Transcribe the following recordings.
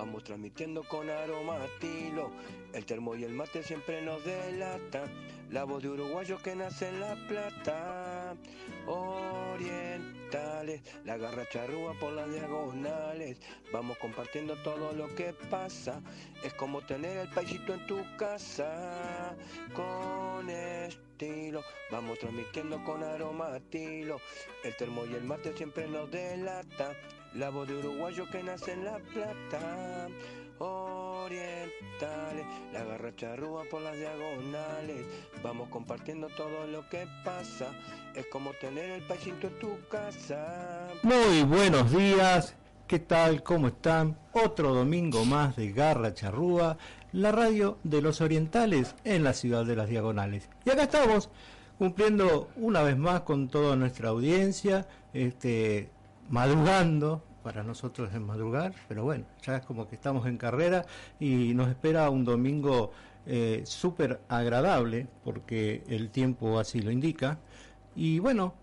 Vamos transmitiendo con aromatilo. El termo y el mate siempre nos delata. La voz de uruguayo que nace en La Plata. Orientales, la garra charrúa por las diagonales. Vamos compartiendo todo lo que pasa. Es como tener el paisito en tu casa. Con estilo, vamos transmitiendo con aromatilo. El termo y el mate siempre nos delata. La voz de uruguayo que nace en La Plata. Orientales, la garra charrúa por las diagonales. Vamos compartiendo todo lo que pasa. Es como tener el paisito en tu casa. Muy buenos días, ¿qué tal? ¿Cómo están? Otro domingo más de Garra Charrúa, la radio de los orientales en la ciudad de las diagonales. Y acá estamos cumpliendo una vez más con toda nuestra audiencia, este, madrugando, para nosotros es madrugar, pero bueno, ya es como que estamos en carrera y nos espera un domingo eh, súper agradable, porque el tiempo así lo indica. Y bueno,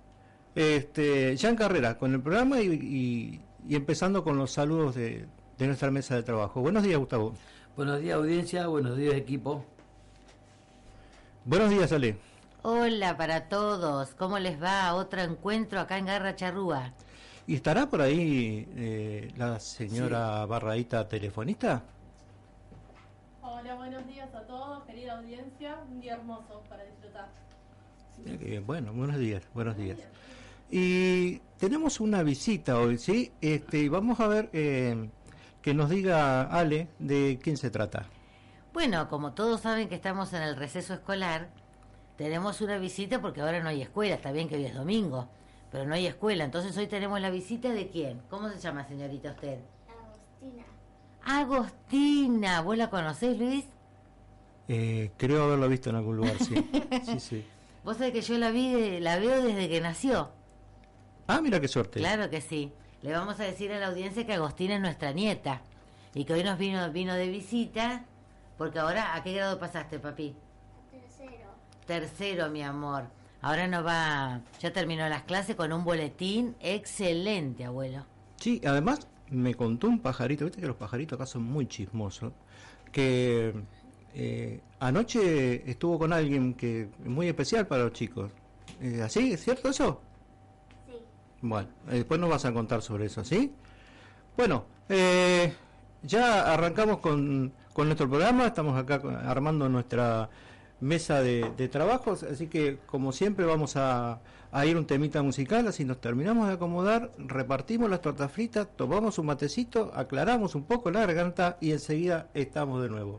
este, ya en carrera con el programa y, y- y empezando con los saludos de, de nuestra mesa de trabajo. Buenos días, Gustavo. Buenos días audiencia, buenos días equipo. Buenos días, Ale. Hola para todos, ¿cómo les va? Otro encuentro acá en Garra Charrúa. ¿Y estará por ahí eh, la señora Barraíta telefonista? Hola, buenos días a todos, querida audiencia. Un día hermoso para disfrutar. Mira qué bien. Bueno, buenos días, buenos días. Y tenemos una visita hoy, ¿sí? Este, y vamos a ver eh, que nos diga Ale de quién se trata. Bueno, como todos saben que estamos en el receso escolar, tenemos una visita porque ahora no hay escuela, está bien que hoy es domingo, pero no hay escuela, entonces hoy tenemos la visita de quién? ¿Cómo se llama señorita usted? Agostina. Agostina, ¿vos la conocés Luis? Eh, creo haberlo visto en algún lugar, sí. Sí, sí. Vos sabés que yo la vi, la veo desde que nació. Ah, mira qué suerte. Claro que sí. Le vamos a decir a la audiencia que Agostina es nuestra nieta y que hoy nos vino, vino de visita, porque ahora, ¿a qué grado pasaste, papi? Tercero. Tercero, mi amor. Ahora nos va, ya terminó las clases con un boletín excelente, abuelo. Sí, además me contó un pajarito, viste que los pajaritos acá son muy chismosos, que eh, anoche estuvo con alguien que es muy especial para los chicos. Eh, ¿Así? ¿Es cierto eso? Sí. Bueno, eh, después nos vas a contar sobre eso, ¿sí? Bueno, eh, ya arrancamos con, con nuestro programa, estamos acá armando nuestra mesa de, trabajos, así que como siempre vamos a, a ir un temita musical, así nos terminamos de acomodar, repartimos las tortas fritas, tomamos un matecito, aclaramos un poco la garganta y enseguida estamos de nuevo.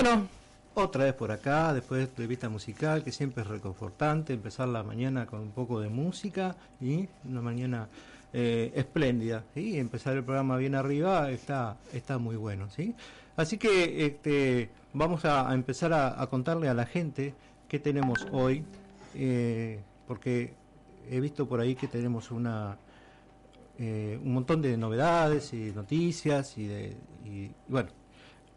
Bueno, otra vez por acá, después de vista musical, que siempre es reconfortante, empezar la mañana con un poco de música y una mañana eh, espléndida, ¿sí? Empezar el programa bien arriba está, está muy bueno, ¿sí? Así que este, vamos a, empezar a, a contarle a la gente qué tenemos hoy, eh, porque he visto por ahí que tenemos una eh, un montón de novedades y noticias y, de, y bueno,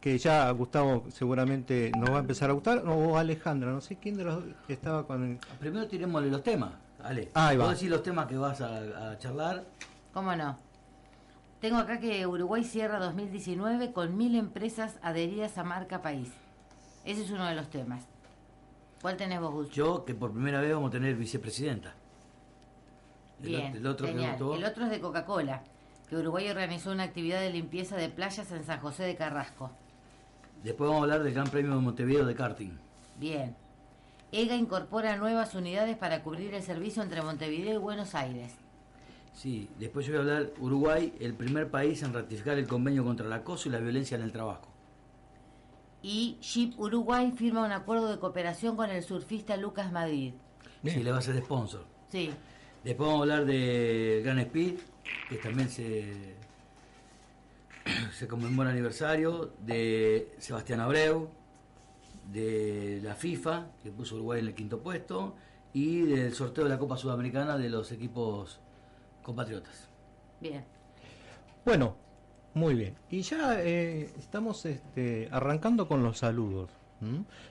que ya Gustavo seguramente nos va a empezar a gustar, o Alejandra, no sé quién de los que estaba con el... Primero tirémosle los temas, Ale. Ahí va. ¿Puedo decir los temas que vas a, a charlar? ¿Cómo no? Tengo acá que Uruguay cierra 2019 con mil empresas adheridas a marca país. Ese es uno de los temas. ¿Cuál tenés vos, Gus? Yo, que por primera vez vamos a tener vicepresidenta. El Bien, ot- el otro que genial. votó- El otro es de Coca-Cola, que Uruguay organizó una actividad de limpieza de playas en San José de Carrasco. Después vamos a hablar del Gran Premio de Montevideo de karting. Bien. EGA incorpora nuevas unidades para cubrir el servicio entre Montevideo y Buenos Aires. Sí, después yo voy a hablar Uruguay, el primer país en ratificar el convenio contra el acoso y la violencia en el trabajo. Y Jeep Uruguay firma un acuerdo de cooperación con el surfista Lucas Madrid. Bien. Sí, le va a ser sponsor. Sí, Después vamos a hablar de Gran Speed, que también se, se conmemora aniversario, de Sebastián Abreu, de la FIFA, que puso Uruguay en el quinto puesto, y del sorteo de la Copa Sudamericana de los equipos compatriotas. bien. Bueno, muy bien. Y ya eh, estamos este, arrancando con los saludos.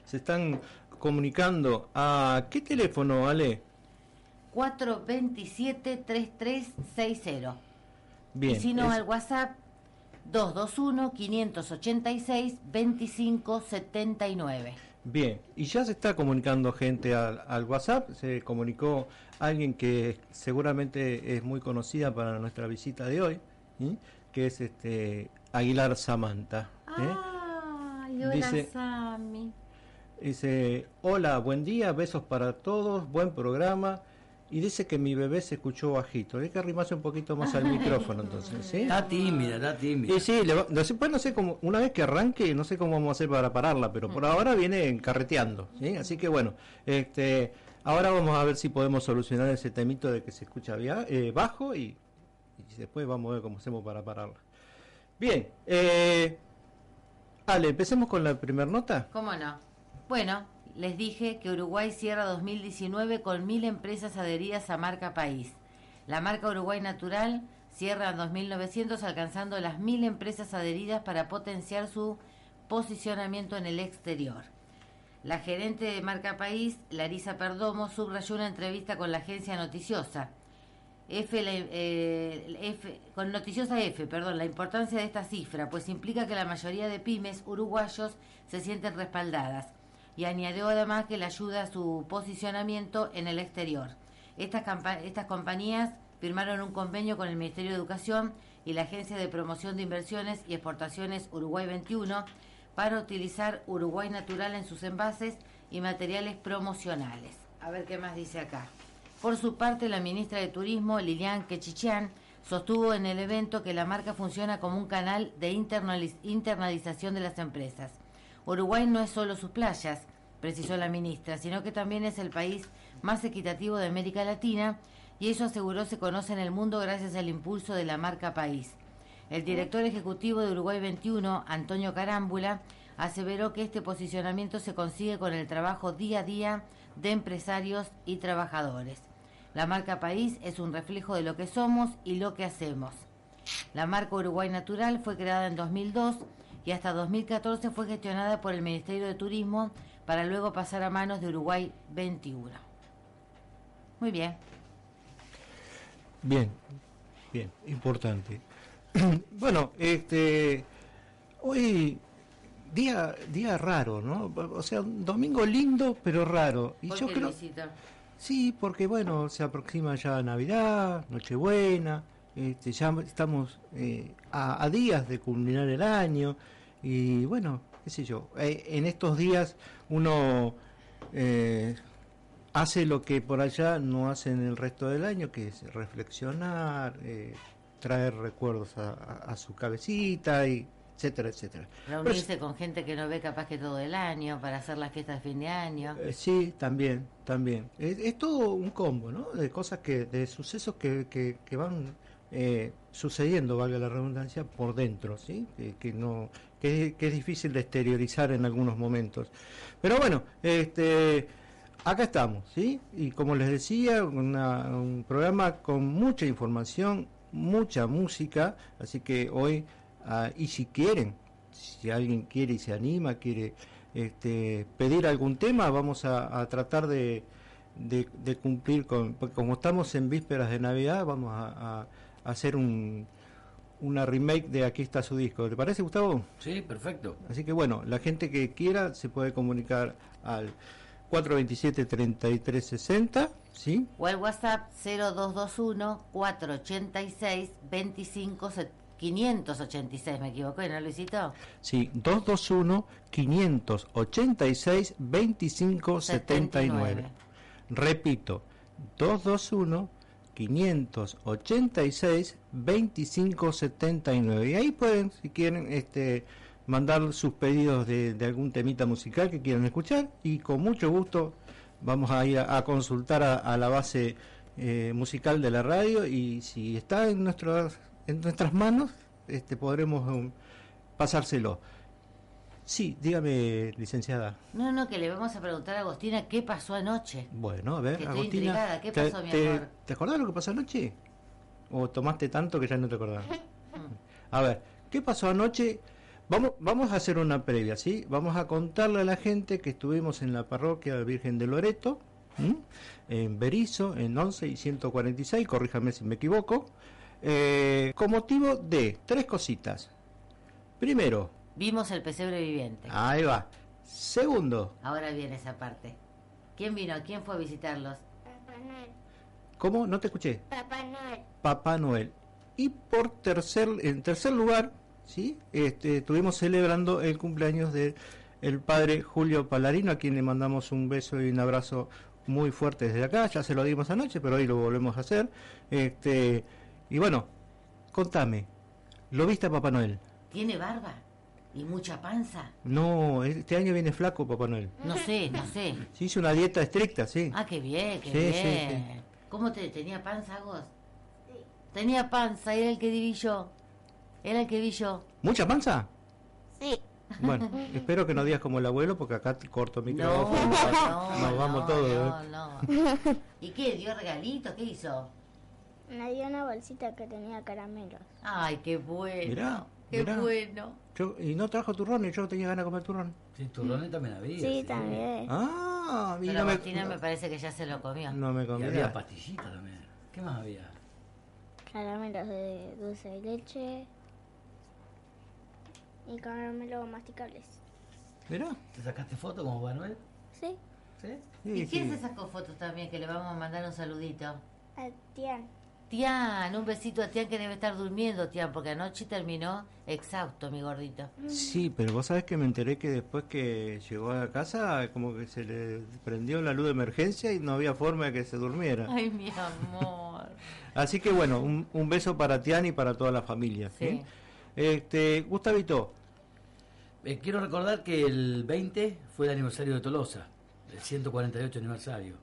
Se están comunicando a qué teléfono, Ale. 427-3360. Bien. y si no, es- al WhatsApp 221-586-2579. Bien, y ya se está comunicando gente al, al WhatsApp, se comunicó alguien que seguramente es muy conocida para nuestra visita de hoy, ¿sí? que es este Aguilar Samantha. ¿eh? Ay, hola Dice- Sammy. Dice, hola, buen día, besos para todos, buen programa. Y dice que mi bebé se escuchó bajito. Hay que arrimarse un poquito más al micrófono entonces, ¿sí? Está tímida, está tímida. Y sí, le va- después no sé cómo, una vez que arranque, no sé cómo vamos a hacer para pararla, pero por ahora viene carreteando, ¿sí? Así que bueno, este, ahora vamos a ver si podemos solucionar ese temito de que se escucha via- eh, bajo y, y después vamos a ver cómo hacemos para pararla. Bien, eh, Ale, empecemos con la primera nota. ¿Cómo no? Bueno, les dije que Uruguay cierra 2019 con mil empresas adheridas a marca país. La marca Uruguay Natural cierra en 2900 alcanzando las mil empresas adheridas para potenciar su posicionamiento en el exterior. La gerente de marca país, Larisa Perdomo, subrayó una entrevista con la agencia noticiosa. Eh, con Noticiosa F, perdón, la importancia de esta cifra, pues implica que la mayoría de pymes uruguayos se sienten respaldadas. Y añadió además que le ayuda a su posicionamiento en el exterior. Estas, estas compañías firmaron un convenio con el Ministerio de Educación y la Agencia de Promoción de Inversiones y Exportaciones Uruguay 21 para utilizar Uruguay Natural en sus envases y materiales promocionales. A ver qué más dice acá. Por su parte, la ministra de Turismo, Lilian Quechichán, sostuvo en el evento que la marca funciona como un canal de internaliz- internalización de las empresas. Uruguay no es solo sus playas, precisó la ministra, sino que también es el país más equitativo de América Latina y eso aseguró se conoce en el mundo gracias al impulso de la marca país. El director ejecutivo de Uruguay 21, Antonio Carámbula, aseveró que este posicionamiento se consigue con el trabajo día a día de empresarios y trabajadores. La marca país es un reflejo de lo que somos y lo que hacemos. La marca Uruguay Natural fue creada en 2002 y hasta 2014 fue gestionada por el Ministerio de Turismo para luego pasar a manos de Uruguay 21. Muy bien. Bien, bien, importante. bueno, este, hoy día día raro, ¿no? O sea, un domingo lindo pero raro. Y ¿Por yo qué, creo, Luisito? sí, porque bueno, se aproxima ya Navidad, Nochebuena, este, ya estamos eh, a, a días de culminar el año y bueno, qué sé yo, eh, en estos días uno eh, hace lo que por allá no hace en el resto del año, que es reflexionar, eh, traer recuerdos a, a- a su cabecita y etcétera, etcétera. Reunirse con gente que no ve capaz que todo el año para hacer las fiestas de fin de año. Eh, sí, también, también. Es, es todo un combo, ¿no? De cosas que, de sucesos que, que, que van eh, sucediendo, valga la redundancia, por dentro, ¿sí? Que, no, que, es difícil de exteriorizar en algunos momentos. Pero bueno, este, acá estamos, ¿sí? Y como les decía, una- un programa con mucha información, mucha música, así que hoy, ah, y si quieren, si alguien quiere y se anima, quiere este, pedir algún tema, vamos a, tratar de, cumplir con, porque como estamos en vísperas de Navidad, vamos a hacer un, una remake de Aquí está su disco. ¿Te parece, Gustavo? Sí, perfecto. Así que bueno, la gente que quiera se puede comunicar al 427-3360, ¿sí? O el WhatsApp 0221-486-25 586, me equivoqué, ¿no, Luisito? Sí, 221-586-2579. Repito, 221-586-2579. Y ahí pueden, si quieren, este, mandar sus pedidos de, algún temita musical que quieran escuchar. Y con mucho gusto vamos a ir a, consultar a, la base eh, musical de la radio. Y si está en, nuestras en nuestras manos, este, podremos um, pasárselo. Sí, dígame, licenciada. No, no, que le vamos a preguntar a Agostina qué pasó anoche. Bueno, a ver, Que estoy Agostina. intrigada. ¿Qué ¿te- pasó, mi te, amor? ¿Te acordás lo que pasó anoche? ¿O tomaste tanto que ya no te acordás? A ver, ¿qué pasó anoche? Vamos, vamos a hacer una previa, ¿sí? Vamos a contarle a la gente que estuvimos en la parroquia Virgen de Loreto, ¿m? en Berizo, en 11 y 146, corríjame si me equivoco, eh, con motivo de tres cositas. Primero, Vimos el pesebre viviente. ahí va. Segundo, Ahora viene esa parte. ¿Quién vino? ¿Quién fue a visitarlos? Papá Noel. ¿cómo? No te escuché. Papá Noel. Papá Noel. Y por tercer, en tercer lugar, ¿sí? Este, estuvimos celebrando el cumpleaños de el padre Julio Palarino, a quien le mandamos un beso y un abrazo muy fuerte desde acá. Ya se lo dimos anoche, pero hoy lo volvemos a hacer. Este, y bueno, contame, ¿lo viste a Papá Noel? ¿Tiene barba? ¿Y mucha panza? No, este año viene flaco Papá Noel. No sé, no sé. Se hizo una dieta estricta, sí. Ah, qué bien, qué Sí, sí, bien. ¿Cómo te tenía panza, Agos? Tenía panza, era el que vi yo. Era el que vi yo. ¿Mucha panza? Sí. Bueno, espero que no digas como el abuelo, porque acá te corto mi No, micrófono. no, Nos vamos no, todos. ¿eh? no, no. ¿Y qué? ¿Dio regalitos? ¿Qué hizo? Me dio una bolsita que tenía caramelos. Ay, qué bueno. Mirá, qué mirá. bueno. Yo- y no trajo turrón y yo tenía ganas de comer turrón. Sí, turrones también había. Sí, también. Ah, y Pero no me, Agostina me parece que ya se lo comió. no me Y había pastillitas también. ¿Qué más había? Caramelos de dulce de leche. Y caramelos masticables. Mirá. ¿Te sacaste foto como Manuel? Sí. ¿Sí? Sí, ¿Y quién sí. se sacó fotos también? Que le vamos a mandar un saludito. A Tian. Tian, un besito a Tian que debe estar durmiendo, Tian, porque anoche terminó exhausto, mi gordito. Sí, pero vos sabés que me enteré que después que llegó a casa, como que se le prendió la luz de emergencia y no había forma de que se durmiera. Ay, mi amor. Así que bueno, un, un beso para Tian y para toda la familia. Sí. ¿eh? Este, Gustavito, Eh, quiero recordar que el 20 fue el aniversario de Tolosa, el 148 aniversario.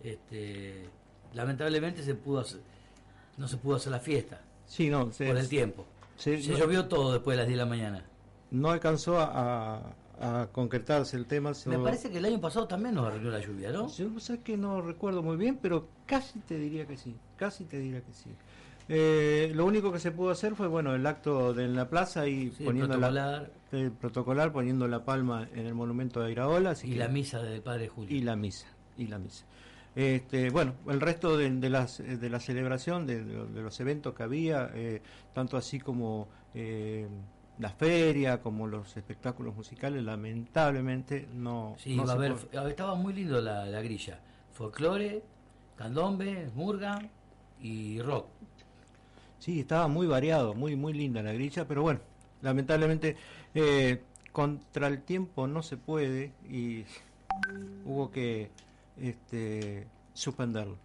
Este, lamentablemente se pudo hacer- no se pudo hacer la fiesta sí, no, se, por el tiempo. se- Se no, llovió todo después de las 10 de la mañana. no alcanzó a, a- a concretarse el tema. Me parece que el año pasado también nos arregló la lluvia, ¿no? Yo sé que no recuerdo muy bien, pero casi te diría que sí, casi te diría que sí. Eh, lo único que se pudo hacer fue, bueno, el acto de en la plaza y Sí, poniendo la, protocolar eh, protocolar, poniendo la palma en el monumento de Iraola. así y que- la misa del Padre Julio. y la misa, y la misa. Este, bueno, el resto de, de las, de la celebración, de, los eventos que había, eh, tanto así como eh, la feria, como los espectáculos musicales, lamentablemente no, Sí, no a haber- estaba muy lindo la, la grilla. Folclore, candombe, murga y rock. Sí, estaba muy variado, muy muy linda la grilla, pero bueno, lamentablemente eh, contra el tiempo no se puede y hubo que este, suspenderlo.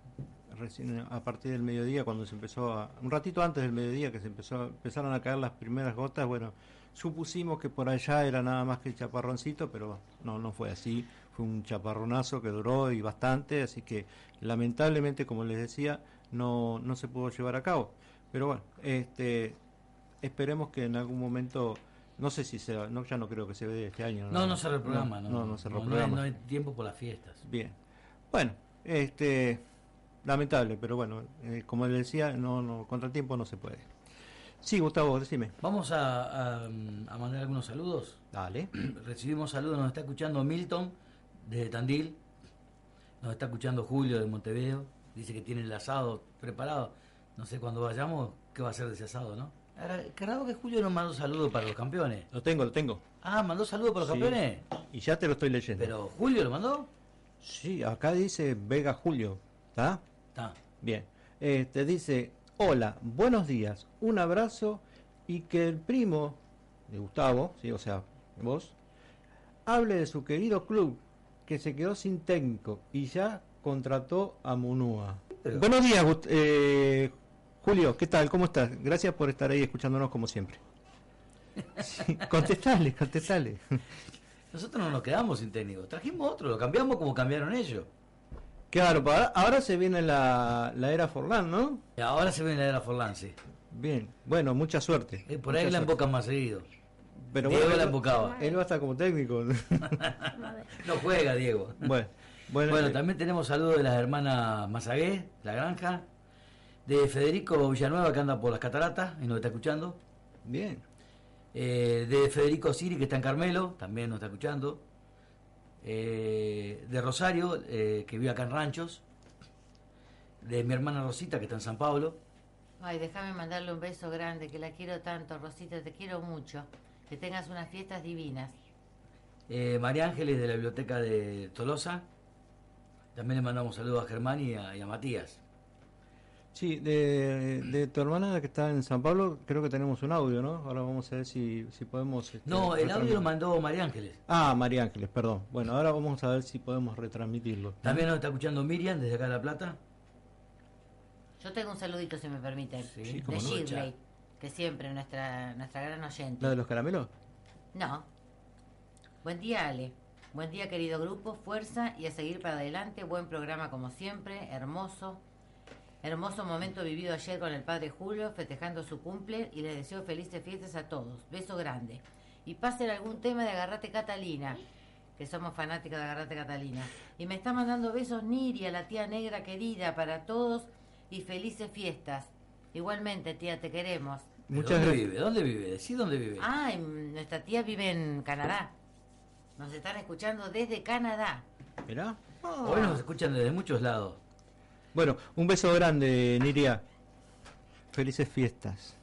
recién a partir del mediodía, cuando se empezó a, un ratito antes del mediodía que se empezó, empezaron a caer las primeras gotas, bueno, supusimos que por allá era nada más que el chaparroncito, pero no, no fue así, fue un chaparronazo que duró y bastante, así que lamentablemente, como les decía, no, no se pudo llevar a cabo. Pero bueno, este, esperemos que en algún momento, no sé si se va, no, ya no creo que se vea este año. No, no se reprograma, no. No, no se no hay- reprograma. no hay tiempo por las fiestas. Bien. Bueno, este lamentable, pero bueno, eh, como le decía, no, no, contra el tiempo no se puede. Sí, Gustavo, decime. Vamos a, a- a mandar algunos saludos. Dale. Recibimos saludos, nos está escuchando Milton desde Tandil, nos está escuchando Julio de Montevideo, dice que tiene el asado preparado. No sé cuándo vayamos, qué va a ser de ese asado, ¿no? Ahora, qué raro que Julio nos mandó saludos para los campeones. Lo tengo, lo tengo. Ah, mandó saludos para los Sí. campeones. Y ya te lo estoy leyendo. Pero Julio lo mandó. Sí, acá dice Vega Julio, ¿está? Está. Bien. Este dice, hola, buenos días, un abrazo y que el primo de Gustavo, sí, o sea, vos, hable de su querido club que se quedó sin técnico y ya contrató a Munúa. Pero- Buenos días, eh, Julio, ¿qué tal? ¿Cómo estás? Gracias por estar ahí escuchándonos como siempre. Sí, contestale, contestale. Nosotros no nos quedamos sin técnico, trajimos otro, lo cambiamos como cambiaron ellos. Claro, ahora, se viene la, la era Forlán, ¿no? Y ahora se viene la era Forlán, sí. Bien, bueno, mucha suerte. Eh, por mucha ahí la embocan más seguido. Pero Diego bueno, la embocaba. Él va a estar como técnico. No juega, Diego. bueno, bueno, Bueno, eh, también tenemos saludos de las hermanas Mazagué, La Granja, de Federico Villanueva, que anda por las cataratas y nos está escuchando, bien. Eh, de Federico Siri, que está en Carmelo, también nos está escuchando, eh, de Rosario, eh, que vive acá en Ranchos, de mi hermana Rosita, que está en San Pablo, Ay, déjame mandarle un beso grande, que la quiero tanto, Rosita, te quiero mucho. Que tengas unas fiestas divinas. eh, María Ángeles, de la Biblioteca de Tolosa, también le mandamos saludos a Germán y a, y a Matías. Sí, de, de tu hermana que está en San Pablo, creo que tenemos un audio, ¿no? Ahora vamos a ver si, si podemos... este, No, el audio lo mandó María Ángeles. Ah, María Ángeles, perdón. Bueno, ahora vamos a ver si podemos retransmitirlo. También nos está escuchando Miriam, desde acá de La Plata. Yo tengo un saludito, si me permiten. Sí, Sí, de no. Shirley, que siempre nuestra, nuestra gran oyente. ¿La de los caramelos? No. Buen día, Ale. Buen día, querido grupo. Fuerza y a seguir para adelante. Buen programa como siempre. Hermoso. Hermoso momento vivido ayer con el padre Julio, festejando su cumple y les deseo felices fiestas a todos. Beso grande. Y pasen algún tema de Agarrate Catalina, que somos fanáticos de Agarrate Catalina. Y me está mandando besos Niria, la tía negra querida, para todos y felices fiestas. Igualmente, tía, te queremos. Muchas ¿Dónde gracias. vive? ¿Dónde vive? Decí dónde vive. Ah, nuestra tía vive en Canadá. Nos están escuchando desde Canadá. ¿Mirá? Hoy nos escuchan desde muchos lados. Bueno, un beso grande, Niria. Felices fiestas.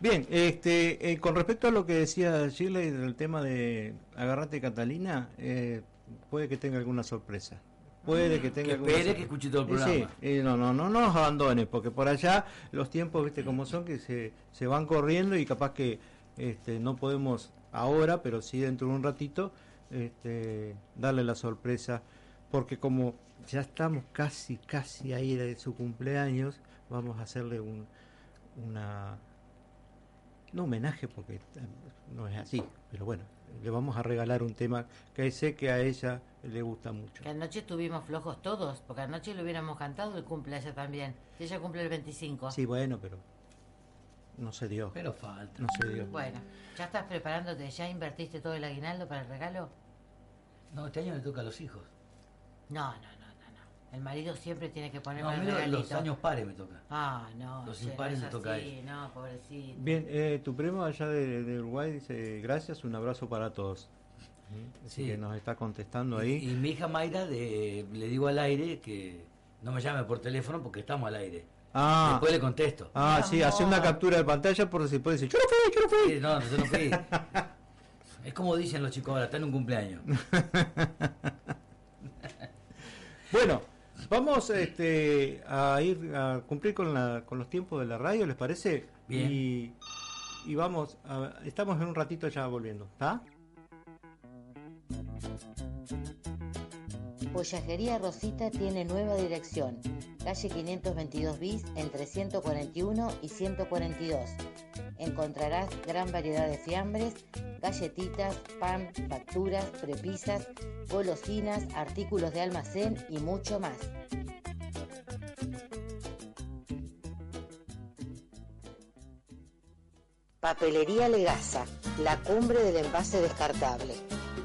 Bien, este, eh, con respecto a lo que decía Shirley del tema de Agarrate Catalina, eh, puede que tenga alguna sorpresa. Puede que tenga Que alguna espere que escuche todo el sí, programa. y no, no, no, no nos abandone, porque por allá los tiempos, viste cómo son, que se, se van corriendo y capaz que este, no podemos ahora, pero sí dentro de un ratito, este, darle la sorpresa, porque como ya estamos casi, casi ahí de su cumpleaños, vamos a hacerle un, una, no homenaje porque eh, no es así, pero bueno, le vamos a regalar un tema que sé que a ella le gusta mucho. Que anoche estuvimos flojos todos, porque anoche le hubiéramos cantado el cumple a ella también. Si ella cumple el 25. Sí, bueno, pero no se dio. Pero falta. No se dio. Bueno, ¿ya estás preparándote? ¿Ya invertiste todo el aguinaldo para el regalo? No, este año le toca a los hijos. No. no. El marido siempre tiene que poner No, el a mí lo- regalito. los años pares me toca. Ah, no. los impares es toca No, pobrecito. Bien, eh, tu primo allá de, de Uruguay dice gracias, un abrazo para todos. Así Sí. que nos está contestando ahí. y mi hija Mayra de- le digo al aire que no me llame por teléfono porque estamos al aire. Ah, Después le contesto. ah, Mi sí, hace una captura de pantalla por si puede decir, yo no fui, yo no fui. Sí, no, yo no fui. Es como dicen los chicos ahora, están en un cumpleaños. Bueno, vamos este, a ir a cumplir con, la, con los tiempos de la radio, ¿les parece? Bien. Y, y vamos, a- estamos en un ratito ya volviendo, ¿está? Pollajería Rosita tiene nueva dirección. calle 522 bis entre 141 y 142. Encontrarás gran variedad de fiambres, galletitas, pan, facturas, prepisas, golosinas, artículos de almacén y mucho más. Papelería Legasa, la cumbre del envase descartable.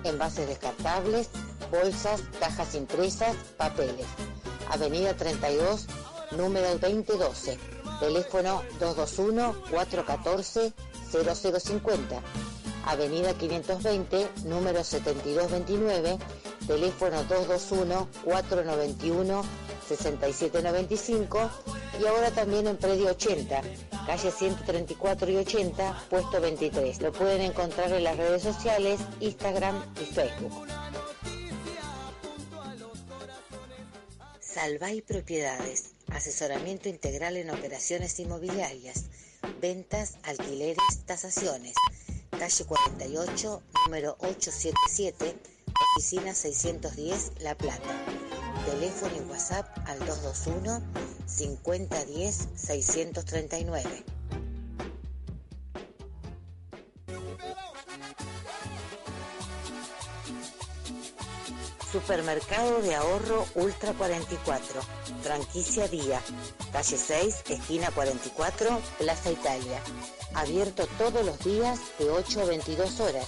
Envases descartables, bolsas, cajas impresas, papeles. Avenida 32, número 2012. Teléfono 221-414-0050. Avenida 520, número 7229. Teléfono 221-491-6795. Y ahora también en Predio 80, calle 134 y 80, puesto 23. Lo pueden encontrar en las redes sociales, Instagram y Facebook. Salvay Propiedades, asesoramiento integral en operaciones inmobiliarias, ventas, alquileres, tasaciones. Calle 48, número 877, oficina 610, La Plata. Teléfono y WhatsApp al 221 5010 639. Supermercado de ahorro Ultra 44, franquicia Día, calle 6, esquina 44, Plaza Italia. Abierto todos los días de 8 a 22 horas.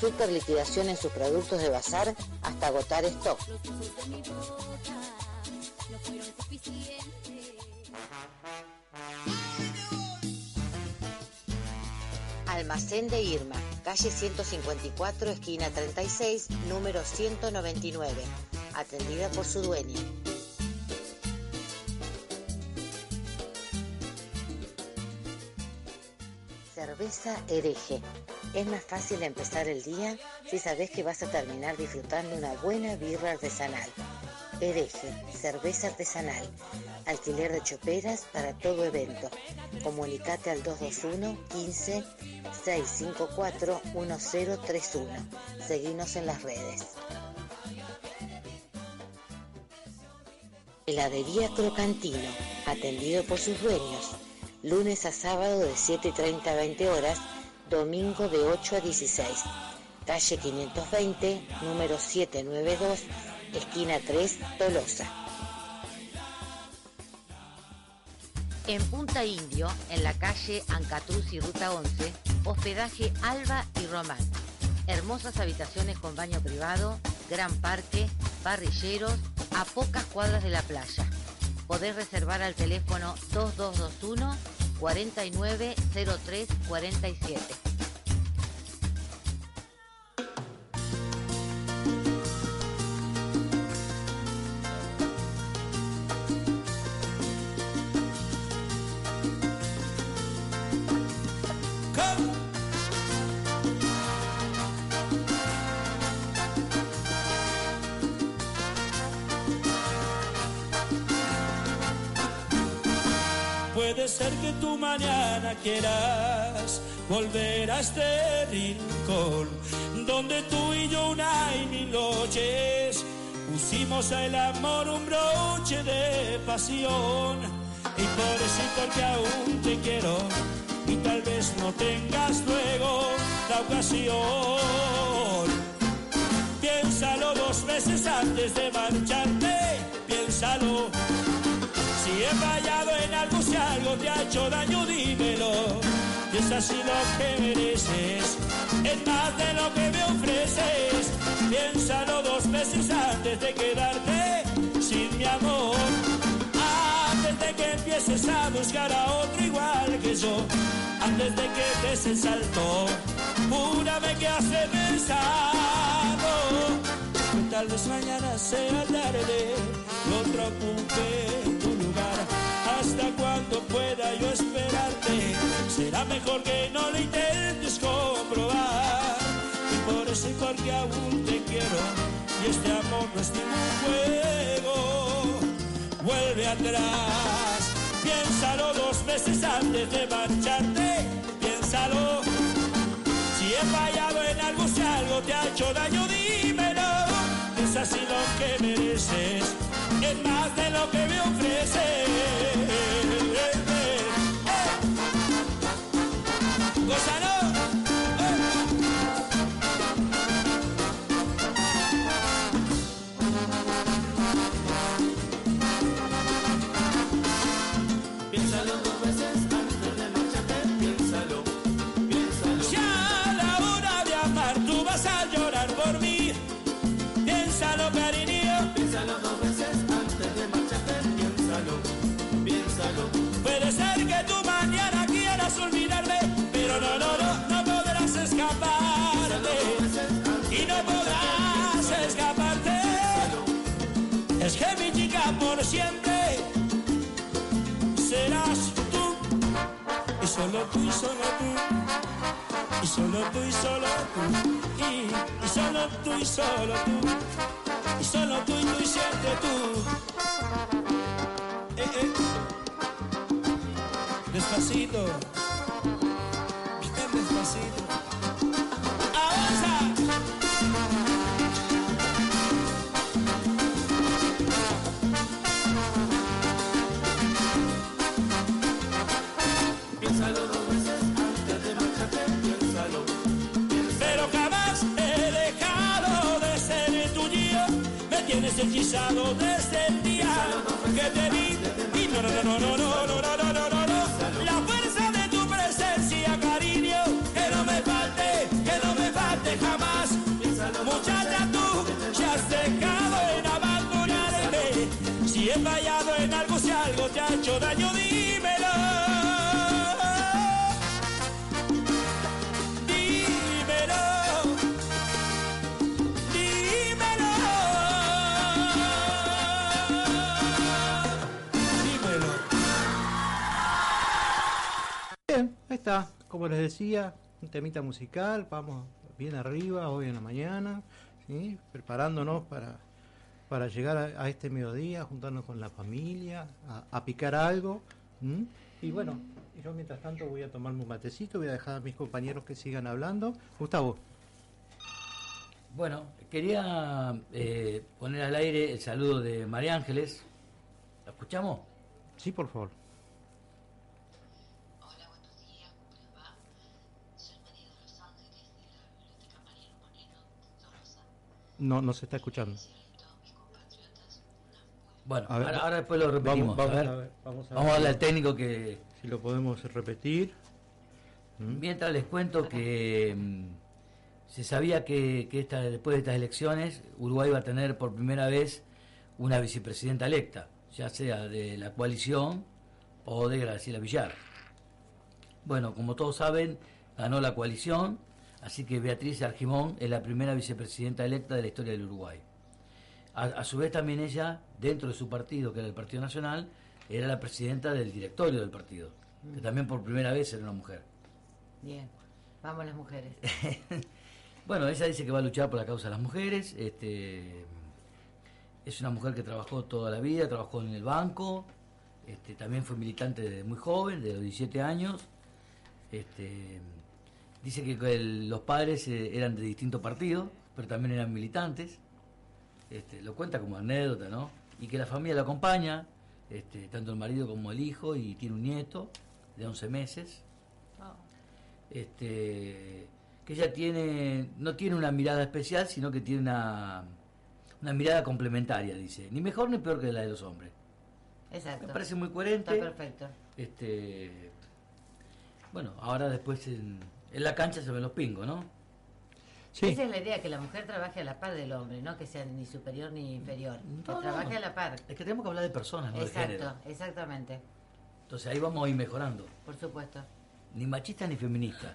Super liquidación en sus productos de bazar hasta agotar stock. Almacén de Irma, calle 154, esquina 36, número 199. Atendida por su dueña. Cerveza hereje. Es más fácil empezar el día si sabes que vas a terminar disfrutando una buena birra artesanal. Hereje, cerveza artesanal. Alquiler de choperas para todo evento. Comunicate al 221 15 654 1031. Seguinos en las redes. Heladería Crocantino, atendido por sus dueños. Lunes a sábado de 7.30 a 20 horas, domingo de 8 a 16. Calle 520, número 792, esquina 3, Tolosa. En Punta Indio, en la calle Ancatruz y Ruta 11, hospedaje Alba y Román. Hermosas habitaciones con baño privado, gran parque, parrilleros, a pocas cuadras de la playa. Podés reservar al teléfono 2221 490347. Puede ser que tú mañana quieras volver a este rincón donde tú y yo una y mil noches pusimos al amor un broche de pasión y por y porque aún te quiero y tal vez no tengas luego la ocasión. Piénsalo dos veces antes de marcharte, piénsalo. Algo, si algo te ha hecho daño, dímelo. Y es así lo que mereces, es más de lo que me ofreces. Piénsalo dos veces antes de quedarte sin mi amor. Antes de que empieces a buscar a otro igual que yo. Antes de que des el salto, júrame que has pensado. Tal vez mañana sea tarde y otro lugar. Hasta cuando pueda yo esperarte, será mejor que no lo intentes comprobar. Y por eso y porque aún te quiero, y este amor no es ningún juego. Vuelve atrás, piénsalo dos veces antes de marcharte, piénsalo. Si he fallado en algo, si algo te ha hecho daño, dímelo. Es así lo que mereces, es más de lo que me ofrece. Y, y solo tú y solo tú. Y solo tú y tú y siempre tú. Como les decía, un temita musical. Vamos bien arriba hoy en la mañana, ¿sí? preparándonos para, para llegar a, a este mediodía, juntarnos con la familia, a, a picar algo. Y bueno, yo mientras tanto voy a tomarme un matecito, voy a dejar a mis compañeros que sigan hablando. Gustavo, Bueno, quería eh, poner al aire el saludo de María Ángeles. ¿La escuchamos? sí, por favor. No, no se está escuchando. Bueno, A ver, ahora, después lo repetimos. vamos a ver. a ver, vamos a Vamos darle al técnico que... Si lo podemos repetir. ¿m? Mientras les cuento que mm, se sabía que, que esta, después de estas elecciones Uruguay va a tener por primera vez una vicepresidenta electa, ya sea de la coalición o de Graciela Villar. Bueno, como todos saben, ganó la coalición, así que Beatriz Argimón es la primera vicepresidenta electa de la historia del Uruguay. A, a su vez también ella, dentro de su partido, que era el Partido Nacional, era la presidenta del directorio del partido, que también por primera vez era una mujer. Bien. Vamos las mujeres. Bueno, ella dice que va a luchar por la causa de las mujeres. Este, es una mujer que trabajó toda la vida, trabajó en el banco. Este, también fue militante desde muy joven, de los 17 años. Este, dice que el- los padres eh, eran de distintos partidos, pero también eran militantes. Este, lo cuenta como anécdota, ¿no? Y que la familia lo acompaña, este, tanto el marido como el hijo, y tiene un nieto de 11 meses este, que ella tiene, no tiene una mirada especial, sino que tiene una, una mirada complementaria, dice, ni mejor ni peor que la de los hombres. Exacto. Me parece muy coherente. Está perfecto. Este, bueno, ahora después en, en la cancha se ven los pingos, ¿no? Sí, Esa es la idea, que la mujer trabaje a la par del hombre, no que sea ni superior ni inferior. Que No, no, trabaje a la par. Es que tenemos que hablar de personas, no de. Exacto, exactamente. Entonces ahí vamos a ir mejorando. Por supuesto. Ni machista ni feminista.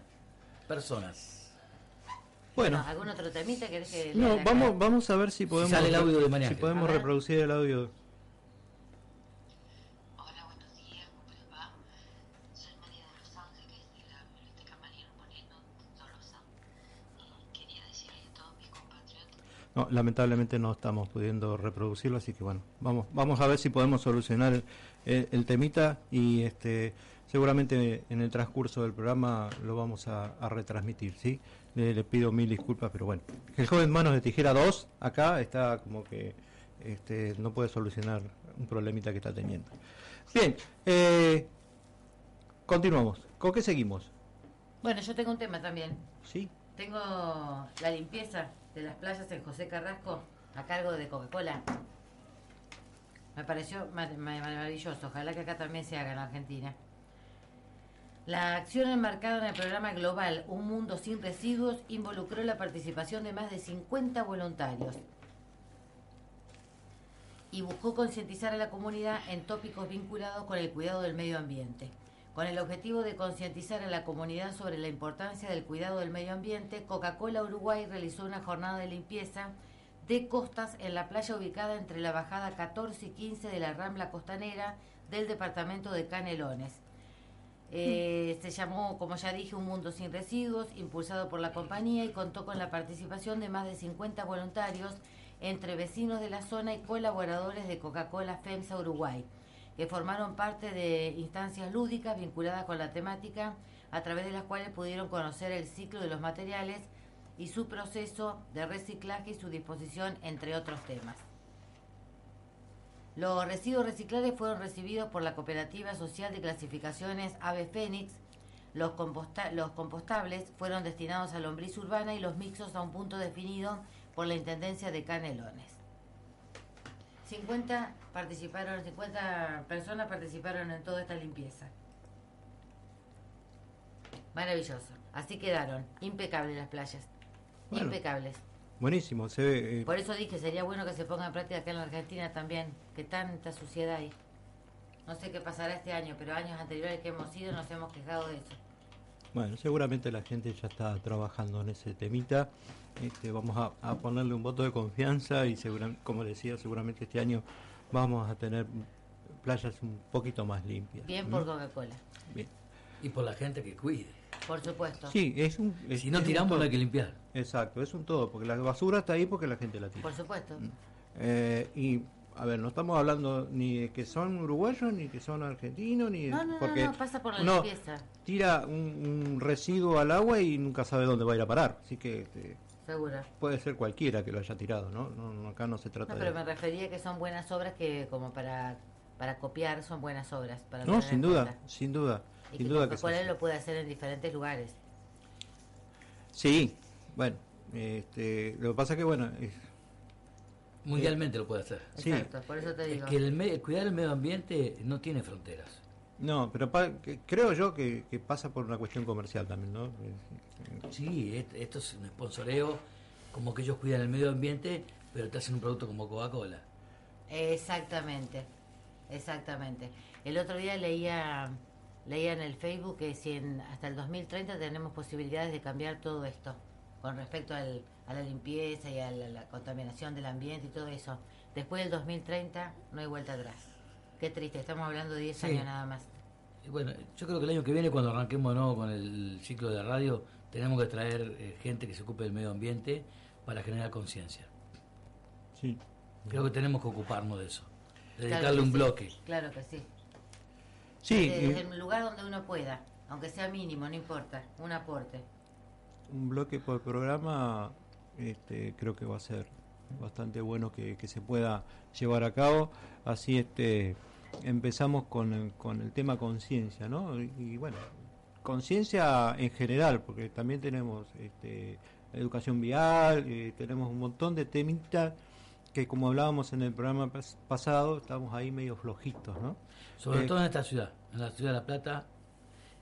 Personas. bueno. ¿Algún otro temita querés que No, vamos, vamos a ver si podemos, sale el audio de María si podemos reproducir el audio. Hola, buenos días, ¿cómo les va? Soy María de Los Ángeles de la Biblioteca Mariano Moreno de Tolosa y quería decirle a todos mis compatriotas No, lamentablemente no estamos pudiendo reproducirlo, así que bueno, vamos, vamos a ver si podemos solucionar el, el- el temita y este seguramente en el transcurso del programa lo vamos a, a retransmitir, ¿sí? Le, le pido mil disculpas, pero bueno. El joven Manos de Tijera 2 acá está como que este, no puede solucionar un problemita que está teniendo. Bien, eh, continuamos. ¿Con qué seguimos? Bueno, yo tengo un tema también. Sí. Tengo la limpieza de las playas en José Carrasco a cargo de Coca-Cola. Me pareció ma- ma- maravilloso. Ojalá que acá también se haga en Argentina. La acción enmarcada en el programa global Un Mundo Sin Residuos involucró la participación de más de 50 voluntarios y buscó concientizar a la comunidad en tópicos vinculados con el cuidado del medio ambiente. Con el objetivo de concientizar a la comunidad sobre la importancia del cuidado del medio ambiente, Coca-Cola Uruguay realizó una jornada de limpieza de costas en la playa ubicada entre la bajada 14 y 15 de la Rambla Costanera del departamento de Canelones. Eh, se llamó, como ya dije, Un Mundo Sin Residuos, impulsado por la compañía y contó con la participación de más de 50 voluntarios entre vecinos de la zona y colaboradores de Coca-Cola FEMSA Uruguay, que formaron parte de instancias lúdicas vinculadas con la temática, a través de las cuales pudieron conocer el ciclo de los materiales y su proceso de reciclaje y su disposición, entre otros temas. Los residuos reciclables fueron recibidos por la Cooperativa Social de Clasificaciones Ave Fénix. Los, los compostables fueron destinados a lombriz urbana y los mixos a un punto definido por la Intendencia de Canelones. 50 participaron, 50 personas participaron en toda esta limpieza. Maravilloso. Así quedaron, impecables las playas. Bueno. Impecables. Buenísimo, se ve... eh, Por eso dije, sería bueno que se ponga en práctica acá en la Argentina también, que tanta suciedad hay. No sé qué pasará este año, pero años anteriores que hemos ido nos hemos quejado de eso. Bueno, seguramente la gente ya está trabajando en ese temita. Este, vamos a, a ponerle un voto de confianza y, segura- como decía, seguramente este año vamos a tener playas un poquito más limpias. Bien ¿Mm? por Coca-Cola, Bien. Y por la gente que cuide. por supuesto. Sí, es un... es- Si no tiramos, no hay que limpiar. Exacto, es un todo, porque la basura está ahí porque la gente la tira. Por supuesto. Eh, y, a ver, no estamos hablando ni de que son uruguayos, ni que son argentinos, ni... No, no, no, porque no, pasa por la uno limpieza. tira un, un residuo al agua y nunca sabe dónde va a ir a parar. Así que este, Seguro. puede ser cualquiera que lo haya tirado, ¿no? No, no, acá no se trata No, de... pero me refería que son buenas obras que como para, para copiar son buenas obras. Para No, tener sin duda, cuenta. sin duda, Y sin que duda que Coca-Cola lo puede hacer en diferentes lugares. Sí, bueno, este, lo que pasa que, bueno, es- Mundialmente lo puede hacer. Sí. Exacto, por eso te Es digo. que el, me- cuidar el medio ambiente no tiene fronteras. No, pero pa- que- creo yo que, que pasa por una cuestión comercial también, ¿no? Sí, esto es un sponsoreo, como que ellos cuidan el medio ambiente, pero te hacen un producto como Coca-Cola. Exactamente, exactamente. El otro día leía leía en el Facebook que si en, hasta el 2030 tenemos posibilidades de cambiar todo esto con respecto al- a la limpieza y a la, la contaminación del ambiente y todo eso. Después del 2030 no hay vuelta atrás. Qué triste, estamos hablando de 10 Sí. años nada más. Y bueno, yo creo que el año que viene, cuando arranquemos de nuevo con el ciclo de radio, tenemos que traer eh, gente que se ocupe del medio ambiente para generar conciencia. sí. Creo que tenemos que ocuparnos de eso. Dedicarle un sí, bloque. Claro que sí. Sí, Desde, desde eh, el lugar donde uno pueda, aunque sea mínimo, no importa, un aporte. un bloque por programa este, creo que va a ser bastante bueno que, que se pueda llevar a cabo. Así este empezamos con el, con el tema conciencia, ¿no? Y, y bueno, conciencia en general, porque también tenemos este, educación vial, eh, tenemos un montón de temitas que como hablábamos en el programa pas- pasado, estamos ahí medio flojitos, ¿no? Sobre Eh, todo en esta ciudad, en la ciudad de La Plata.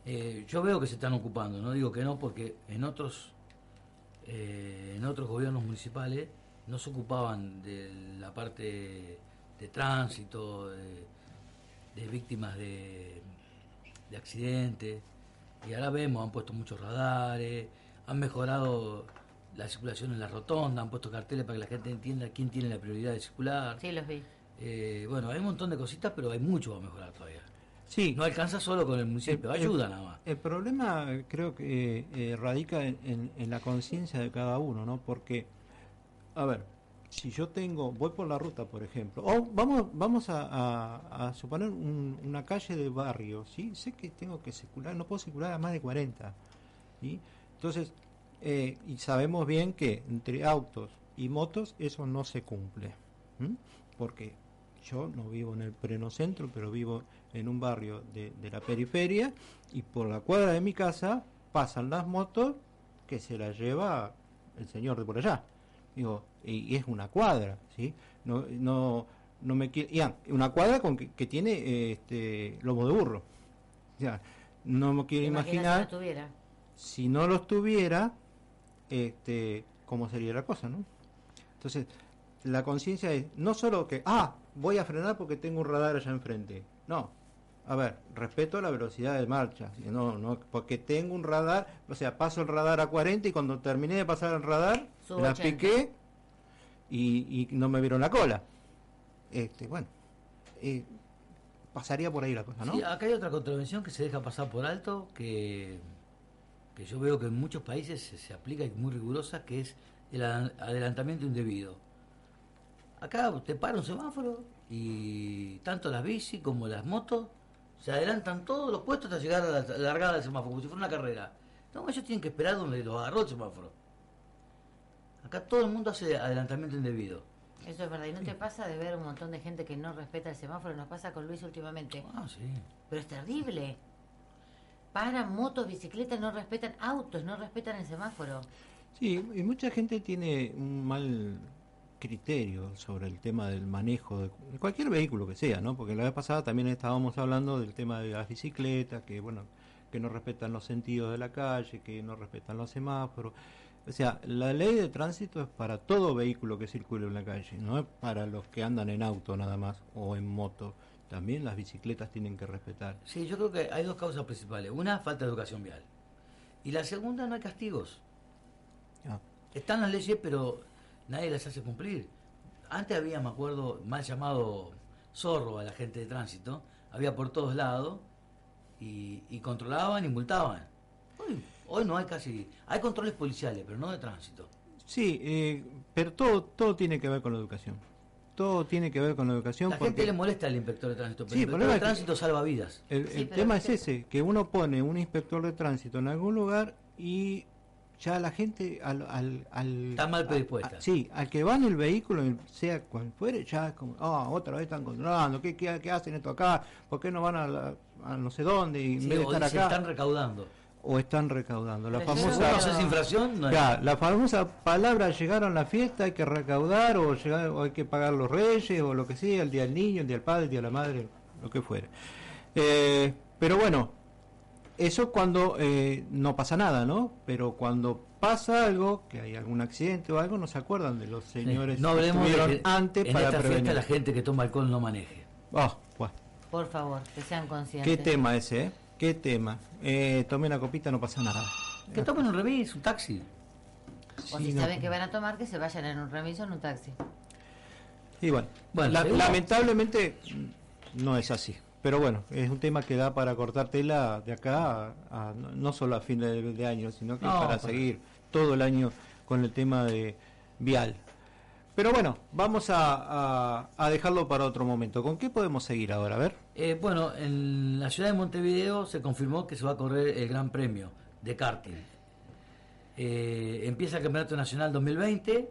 eh, yo veo que se están ocupando, no digo que no, porque en otros eh, en otros gobiernos municipales no se ocupaban de la parte de tránsito, de, de víctimas de, de accidentes, y ahora vemos, han puesto muchos radares, han mejorado la circulación en la rotonda, han puesto carteles para que la gente entienda quién tiene la prioridad de circular. Sí, los vi. Eh, bueno, hay un montón de cositas, pero hay mucho a mejorar todavía. Sí, No alcanza solo con el municipio, El- ayuda nada más. El problema eh, creo que eh, radica en, en- en la conciencia de cada uno, ¿no? Porque, a ver, si yo tengo, voy por la ruta, por ejemplo, o vamos, vamos a, suponer un- una calle de barrio, ¿sí? Sé que tengo que circular, no puedo circular a más de 40, ¿sí? Entonces, eh, y sabemos bien que entre autos y motos eso no se cumple. porque yo no vivo en el pleno centro, pero vivo en un barrio de la periferia y por la cuadra de mi casa pasan las motos que se las lleva el señor de por allá. Digo, y, es una cuadra, ¿sí? No, no, no me quiere, ya, una cuadra con que, que tiene este lomo de burro. Sea, no me quiero ¿Te imaginas imaginar Si no tuviera? si no los tuviera, este, cómo sería la cosa, ¿no? Entonces, la conciencia es no solo que, ah, voy a frenar porque tengo un radar allá enfrente. No. A ver, respeto la velocidad de marcha. No, no, porque tengo un radar, o sea, paso el radar a 40 y cuando terminé de pasar el radar, Subo la 80. piqué y, y no me vieron la cola. Este, bueno, eh, pasaría por ahí la cosa, ¿no? Sí, acá hay otra contravención que se deja pasar por alto, que, que yo veo que en muchos países se, se aplica y es muy rigurosa, que es el adelantamiento indebido. Acá te para un semáforo y tanto las bici como las motos se adelantan todos los puestos hasta llegar a la, a la largada del semáforo, como si fuera una carrera. No, ellos tienen que esperar donde los agarró el semáforo. Acá todo el mundo hace adelantamiento indebido. Eso es verdad. ¿Y no te pasa de ver un montón de gente que no respeta el semáforo? Nos pasa con Luis últimamente. Ah, sí. Pero es terrible. Paran motos, bicicletas, no respetan autos, no respetan el semáforo. Sí, y mucha gente tiene un mal criterio sobre el tema del manejo de de cualquier vehículo que sea, ¿no? Porque la vez pasada también estábamos hablando del tema de las bicicletas, que bueno, que no respetan los sentidos de la calle, que no respetan los semáforos. O sea, la ley de tránsito es para todo vehículo que circule en la calle, no es para los que andan en auto nada más o en moto. También las bicicletas tienen que respetar. Sí, yo creo que hay dos causas principales. Una, falta de educación vial. Y la segunda, no hay castigos. Ah. Están las leyes, pero nadie las hace cumplir. Antes había, me acuerdo, mal llamado zorro a la gente de tránsito. Había por todos lados y, y controlaban y multaban. Hoy, hoy no hay casi... Hay controles policiales, pero no de tránsito. Sí, eh, pero todo, todo tiene que ver con la educación. Todo tiene que ver con la educación. La porque- gente le molesta al inspector de tránsito, pero Sí, el inspector de tránsito salva vidas. El, Sí, el pero tema es ese, que uno pone un inspector de tránsito en algún lugar y ya la gente al... al, al Está mal predispuesta. a- sí, al que va en el vehículo, sea cual fuere, ya es como, ah, otra vez están controlando, ¿qué, qué, qué hacen esto acá? ¿Por qué no van a, la- a no sé dónde y en Sí, vez de o estar se acá? están recaudando. O están recaudando. La famosa... ¿No haces infracción? No Ya, la famosa palabra llegaron a la fiesta, hay que recaudar o, llegar, o hay que pagar los reyes o lo que sea, el día del niño, el día del padre, el día de la madre, lo que fuera. Eh, pero bueno, eso cuando eh, no pasa nada, ¿no? Pero cuando pasa algo, que hay algún accidente o algo, no se acuerdan de los señores no que hablemos de estuvieron que antes en para esta prevenir. fiesta la gente que toma alcohol no maneje. Ah, bueno, Por favor, que sean conscientes. qué tema ese, ¿eh? Qué tema. Eh, tomé una copita, no pasa nada. Que tomen un remis, un taxi. O Sí, si no. saben que van a tomar, que se vayan en un remiso o en un taxi. Y bueno, Bueno, la- seguro. lamentablemente mm, no es así. Pero bueno, es un tema que da para cortar tela de acá, a- a- no solo a fin de, de año, sino que No, para para- seguir todo el año con el tema de vial. Pero bueno, vamos a, a- a dejarlo para otro momento. ¿Con qué podemos seguir ahora? A ver. Eh, bueno, en la ciudad de Montevideo se confirmó que se va a correr el Gran Premio de karting. Eh, empieza el Campeonato Nacional 2020,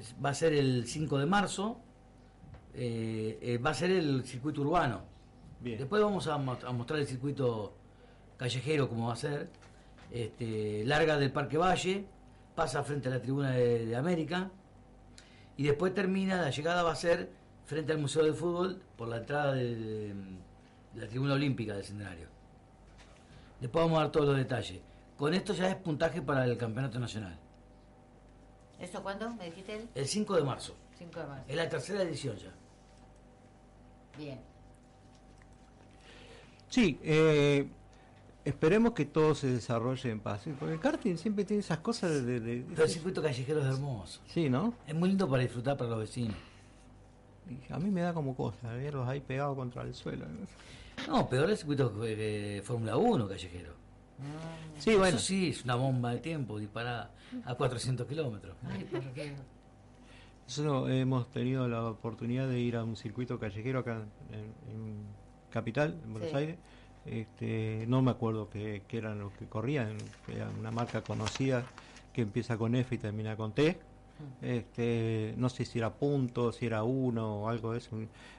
es- va a ser el 5 de marzo, eh, eh, va a ser el circuito urbano. Bien. Después vamos a, mo- a mostrar el circuito callejero como va a ser. Este, larga del Parque Valle, pasa frente a la Tribuna de, de América y después termina, la llegada va a ser frente al Museo de Fútbol por la entrada de, de la Tribuna Olímpica del Centenario. Después vamos a dar todos los detalles. Con esto ya es puntaje para el Campeonato Nacional. ¿Eso cuándo? ¿Me dijiste el El 5 de marzo. 5 de marzo? Es la tercera edición ya. Bien. Sí, eh, esperemos que todo se desarrolle en paz. ¿sí? Porque el karting siempre tiene esas cosas de... de- de- Pero el circuito callejero es hermoso. sí, ¿no? Es muy lindo para disfrutar para los vecinos. A mí me da como cosa, verlos ahí pegados contra el suelo. No, peor el circuito eh, Fórmula 1 callejero. Sí, bueno. Eso sí, es una bomba de tiempo disparada a 400 kilómetros. Ay, por qué. Nosotros hemos tenido la oportunidad de ir a un circuito callejero acá en, en Capital, en Buenos Sí. Aires. Este, no me acuerdo qué, qué eran los que corrían, era una marca conocida que empieza con F y termina con T. Este, no sé si era punto, si era uno o algo de eso.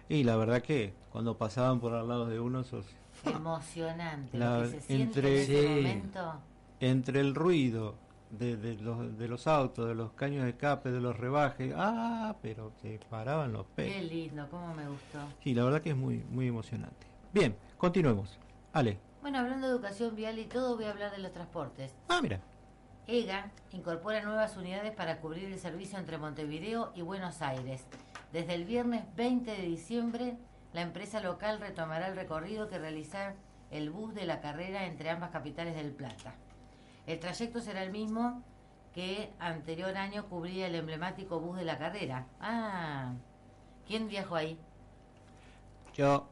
Y la verdad que cuando pasaban por al lado de uno, esos, Emocionante La- lo que se siente entre- en ese Sí. momento. entre el ruido de, de los, de los autos, de los caños de escape, de los rebajes, ah, pero se paraban los Qué pelos. lindo, cómo me gustó. Sí, la verdad que es muy, muy emocionante. Bien, continuemos. Ale. Bueno, hablando de educación vial y todo, voy a hablar de los transportes. Ah, mira. EGA incorpora nuevas unidades para cubrir el servicio entre Montevideo y Buenos Aires. Desde el viernes 20 de diciembre, la empresa local retomará el recorrido que realiza el bus de la carrera entre ambas capitales del Plata. El trayecto será el mismo que anterior año cubría el emblemático bus de la carrera. Ah, ¿quién viajó ahí? Yo,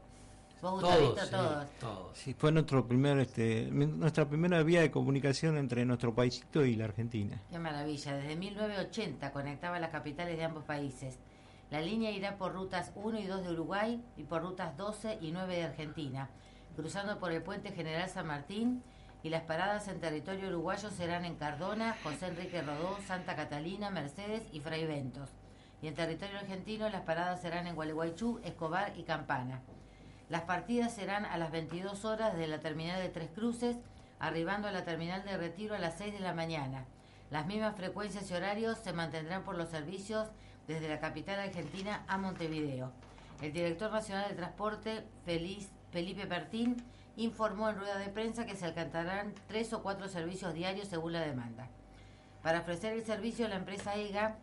¿Vos, Todos, sí, Todos. todos. sí, fue nuestro primer, este, nuestra primera vía de comunicación entre nuestro paísito y la Argentina. Qué maravilla. Desde 1980 conectaba las capitales de ambos países. La línea irá por rutas 1 y 2 de Uruguay y por rutas 12 y 9 de Argentina, cruzando por el puente General San Martín y las paradas en territorio uruguayo serán en Cardona, José Enrique Rodó, Santa Catalina, Mercedes y Fray Ventos. Y en territorio argentino las paradas serán en Gualeguaychú, Escobar y Campana. Las partidas serán a las 22 horas de la terminal de Tres Cruces, arribando a la terminal de Retiro a las 6 de la mañana. Las mismas frecuencias y horarios se mantendrán por los servicios desde la capital argentina a Montevideo. El director nacional de transporte, Felipe Pertín, informó en rueda de prensa que se alcanzarán tres o cuatro servicios diarios según la demanda. Para ofrecer el servicio, la empresa EGA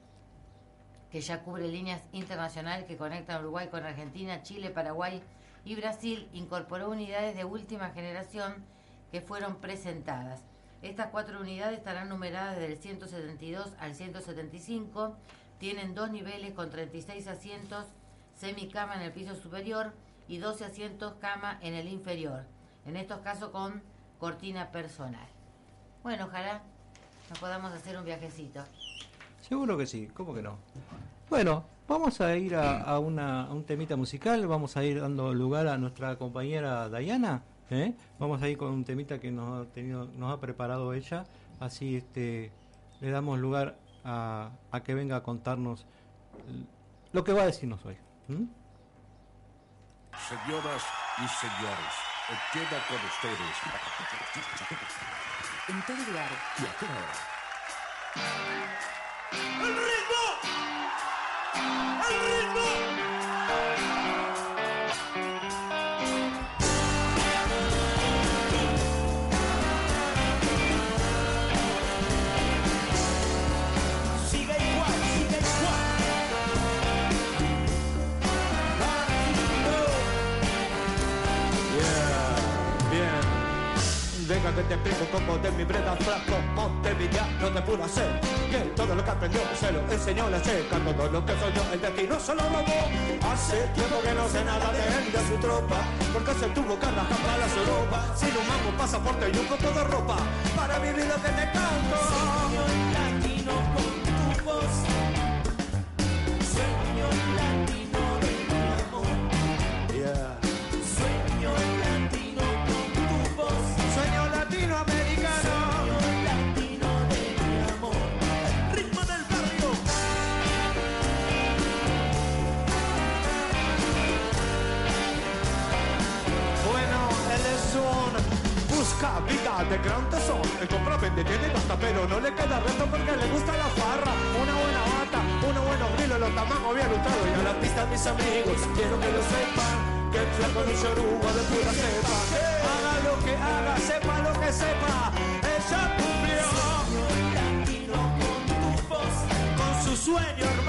que ya cubre líneas internacionales que conectan Uruguay con Argentina, Chile, Paraguay y Brasil, incorporó unidades de última generación que fueron presentadas. Estas cuatro unidades estarán numeradas desde el 172 al 175, tienen dos niveles con 36 asientos, semicama en el piso superior y 12 asientos cama en el inferior, en estos casos con cortina personal. Bueno, ojalá nos podamos hacer un viajecito. Seguro que sí, ¿cómo que no? Bueno, vamos a ir a, a una, a un temita musical, vamos a ir dando lugar a nuestra compañera Dayana, ¿eh? vamos a ir con un temita que nos ha, tenido, nos ha preparado ella, así este, le damos lugar a, a que venga a contarnos lo que va a decirnos hoy. Señoras y señores, queda con ustedes. En todo lugar y a toda hora. ¡El ritmo! ¡El ritmo! Venga que te explico poco de mi breda flaco Montevideano de pura sed Que todo lo que aprendió se lo enseñó la seca Todo lo que yo, el destino se lo robó Hace tiempo que no sé nada de él de su tropa Porque se tuvo que arrastrar para las Europa Sin un mango, pasaporte y un poco de ropa Para vivir lo que te canto Señor latino con tu voz. Sueño latino busca vida de gran tesón. El compra, vende, tiene y gasta, pero no le queda reto porque le gusta la farra. Una buena bata, unos buenos grilos, los tamangos bien lustrados. Y a la pista, mis amigos, quiero que lo sepan. Que el flaco de choruba de pura cepa. Haga lo que haga, sepa lo que sepa. Ella cumplió latino con tu voz. con su sueño, hermano.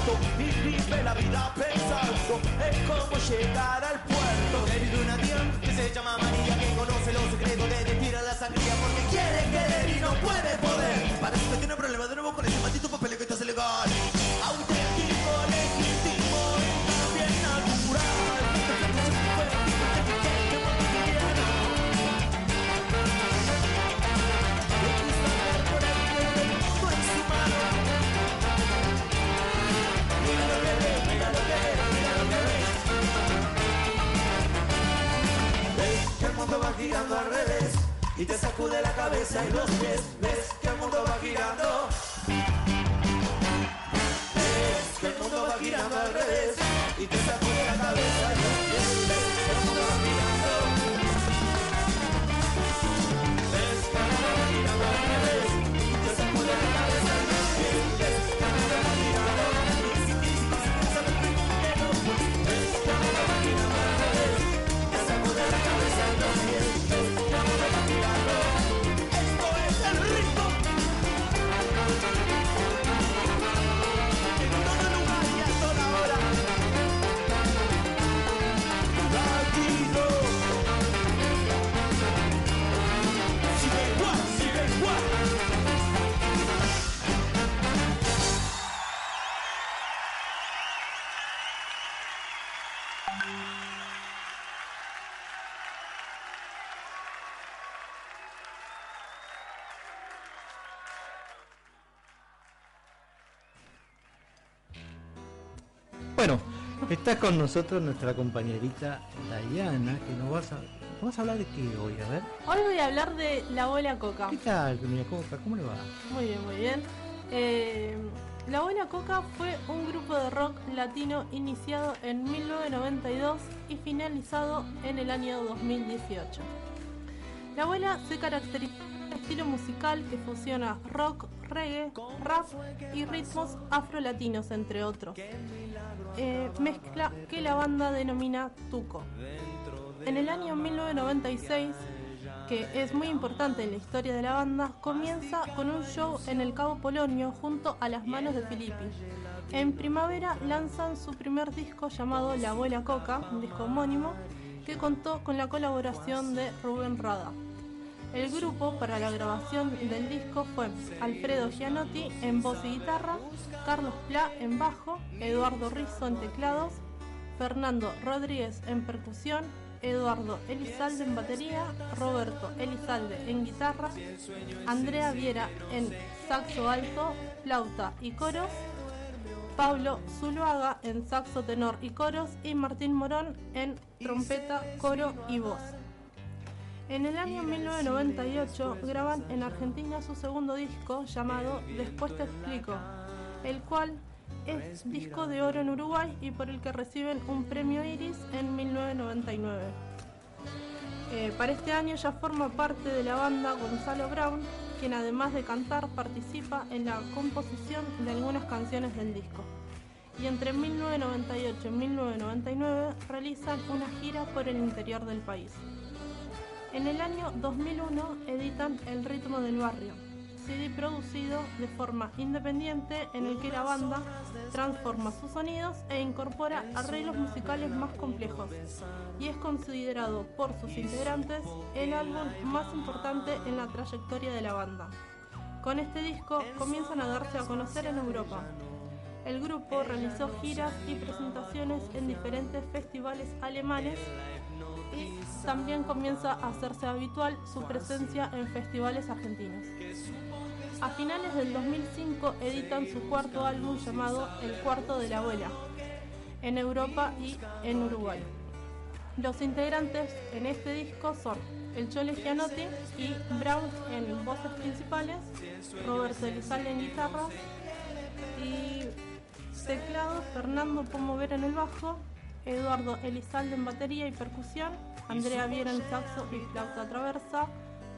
muerto y vive la vida pensando en cómo llegar al puerto. Querido una tía que se llama María, que conoce los secretos de te tira la sangría porque quiere querer y no puede poder. Parece que tiene problemas de nuevo con ese maldito papel que te hace legal. y te sacude la cabeza y los pies. Ves que el mundo va girando. Ves que el mundo va girando al revés y te sacude la cabeza. Está con nosotros nuestra compañerita Dayana, que nos vas a, vas a hablar de qué hoy, a ver. Hoy voy a hablar de la bola coca. ¿Qué tal, doña Coca? ¿Cómo le va? Muy bien, muy bien. Eh, la Buena Coca fue un grupo de rock latino iniciado en 1992 y finalizado en el año 2018. La Abuela se caracteriza por un estilo musical que fusiona rock, reggae, rap y ritmos afrolatinos, entre otros. Eh, mezcla que la banda denomina Tuco. En el año 1996 que es muy importante en la historia de la banda, comienza con un show en el Cabo Polonio junto a las manos de Filippi. En primavera lanzan su primer disco llamado La Abuela Coca, un disco homónimo, que contó con la colaboración de Rubén Rada. El grupo para la grabación del disco fue Alfredo Gianotti en voz y guitarra, Carlos Pla en bajo, Eduardo Rizzo en teclados, Fernando Rodríguez en percusión, Eduardo Elizalde en batería, Roberto Elizalde en guitarra, Andrea Viera en saxo alto, flauta y coros, Pablo Zuluaga en saxo tenor y coros y Martín Morón en trompeta, coro y voz. En el año 1998 graban en Argentina su segundo disco llamado Después te explico, el cual es disco de oro en Uruguay y por el que reciben un premio Iris en 1999. Eh, para este año ya forma parte de la banda Gonzalo Brown, quien además de cantar participa en la composición de algunas canciones del disco. Y entre 1998 y 1999 realizan una gira por el interior del país. En el año 2001 editan El ritmo del barrio, CD producido de forma independiente en el que la banda transforma sus sonidos e incorpora arreglos musicales más complejos y es considerado por sus integrantes el álbum más importante en la trayectoria de la banda. Con este disco comienzan a darse a conocer en Europa. El grupo realizó giras y presentaciones en diferentes festivales alemanes también comienza a hacerse habitual su presencia en festivales argentinos. A finales del 2005 editan su cuarto álbum llamado El cuarto de la abuela, en Europa y en Uruguay. Los integrantes en este disco son el Chole Gianotti y Brown en voces principales, Roberto Elizalde en guitarra y teclados, Fernando Pomover en el bajo, Eduardo Elizalde en batería y percusión, Andrea Viera en saxo y flauta traversa,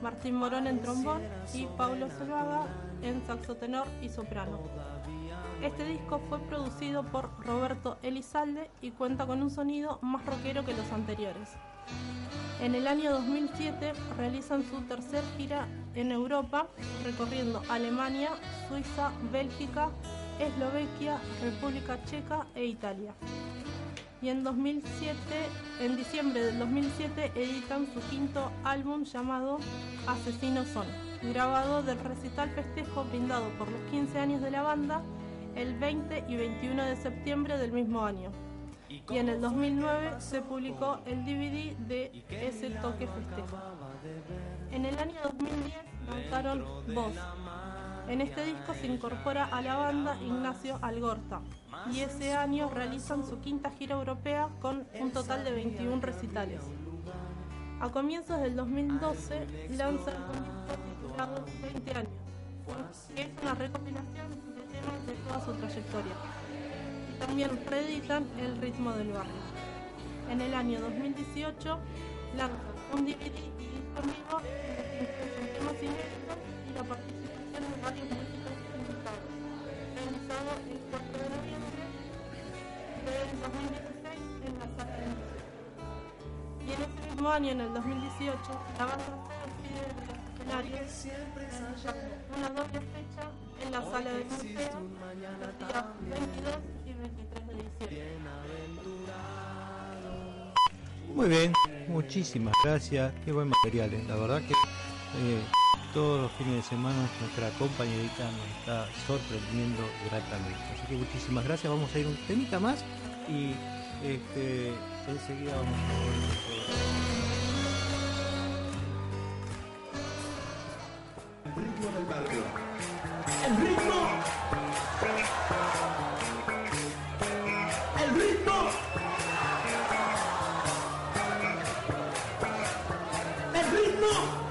Martín Morón en trombón y Paulo Zuluaga en saxo tenor y soprano. Este disco fue producido por Roberto Elizalde y cuenta con un sonido más rockero que los anteriores. En el año 2007 realizan su tercer gira en Europa, recorriendo Alemania, Suiza, Bélgica, Eslovaquia, República Checa e Italia. Y en 2007, en diciembre del 2007, editan su quinto álbum llamado Asesinos Son, grabado del recital festejo brindado por los 15 años de la banda el 20 y 21 de septiembre del mismo año. Y en el 2009 se publicó el DVD de ese toque festejo. En el año 2010 lanzaron Voz. En este disco se incorpora a la banda Ignacio Algorta y ese año realizan su quinta gira europea con un total de 21 recitales. A comienzos del 2012 lanza el disco titulado 20 años, que es una recopilación de temas de toda su trayectoria. Y también reeditan El ritmo del barrio. En el año 2018 lanza un DVD y en en incluyen temas inéditos y la participación de varios músicos invitados, realizado el 4 de noviembre del 2016 en la sala de música. Y en ese mismo año, en el 2018, la banda se despide realizando una doble fecha en la sala de museo los días 22 y 23 de diciembre. Muy bien, muchísimas gracias. Qué buen material, ¿eh? la verdad que eh, todos los fines de semana nuestra compañerita nos está sorprendiendo gratamente. Así que muchísimas gracias. Vamos a ir un temita más y este, enseguida vamos a. El ritmo del barrio. El ritmo. El ritmo. El ritmo.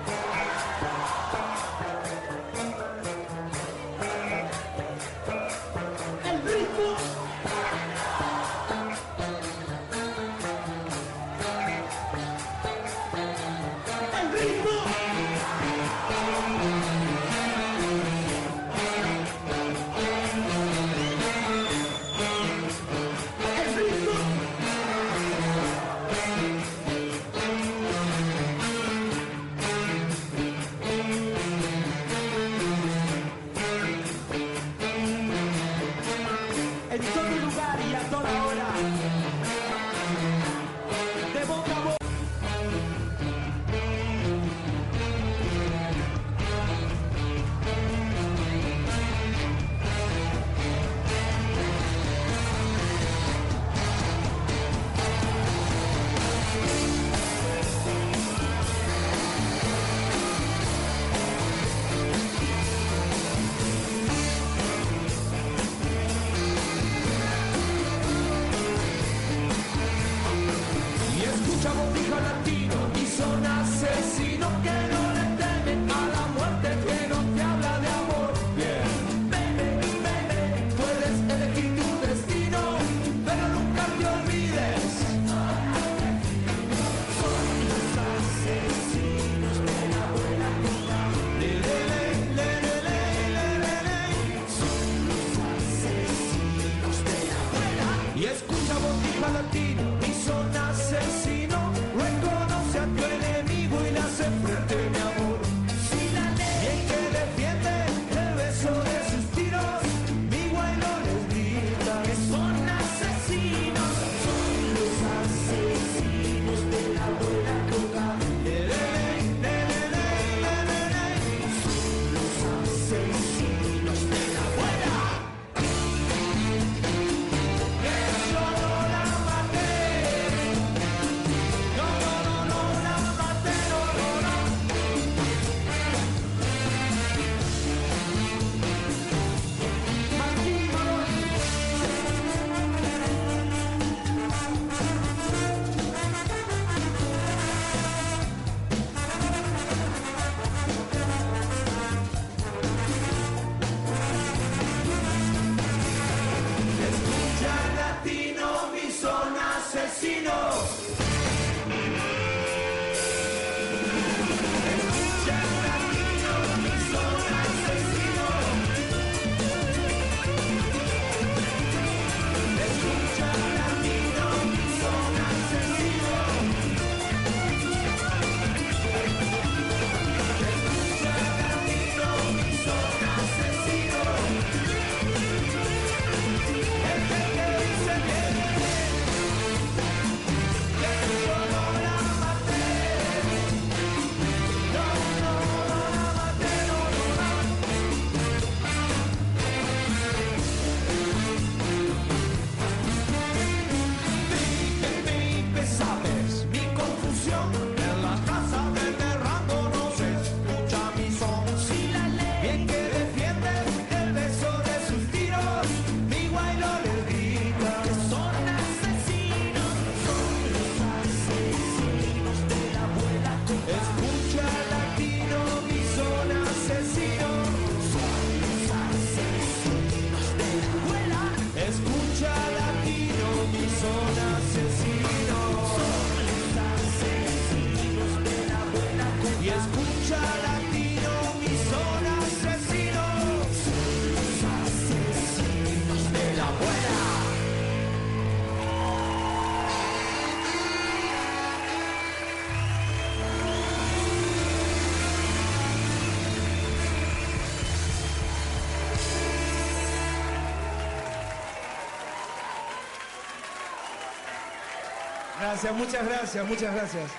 Gracias, muchas gracias, muchas gracias.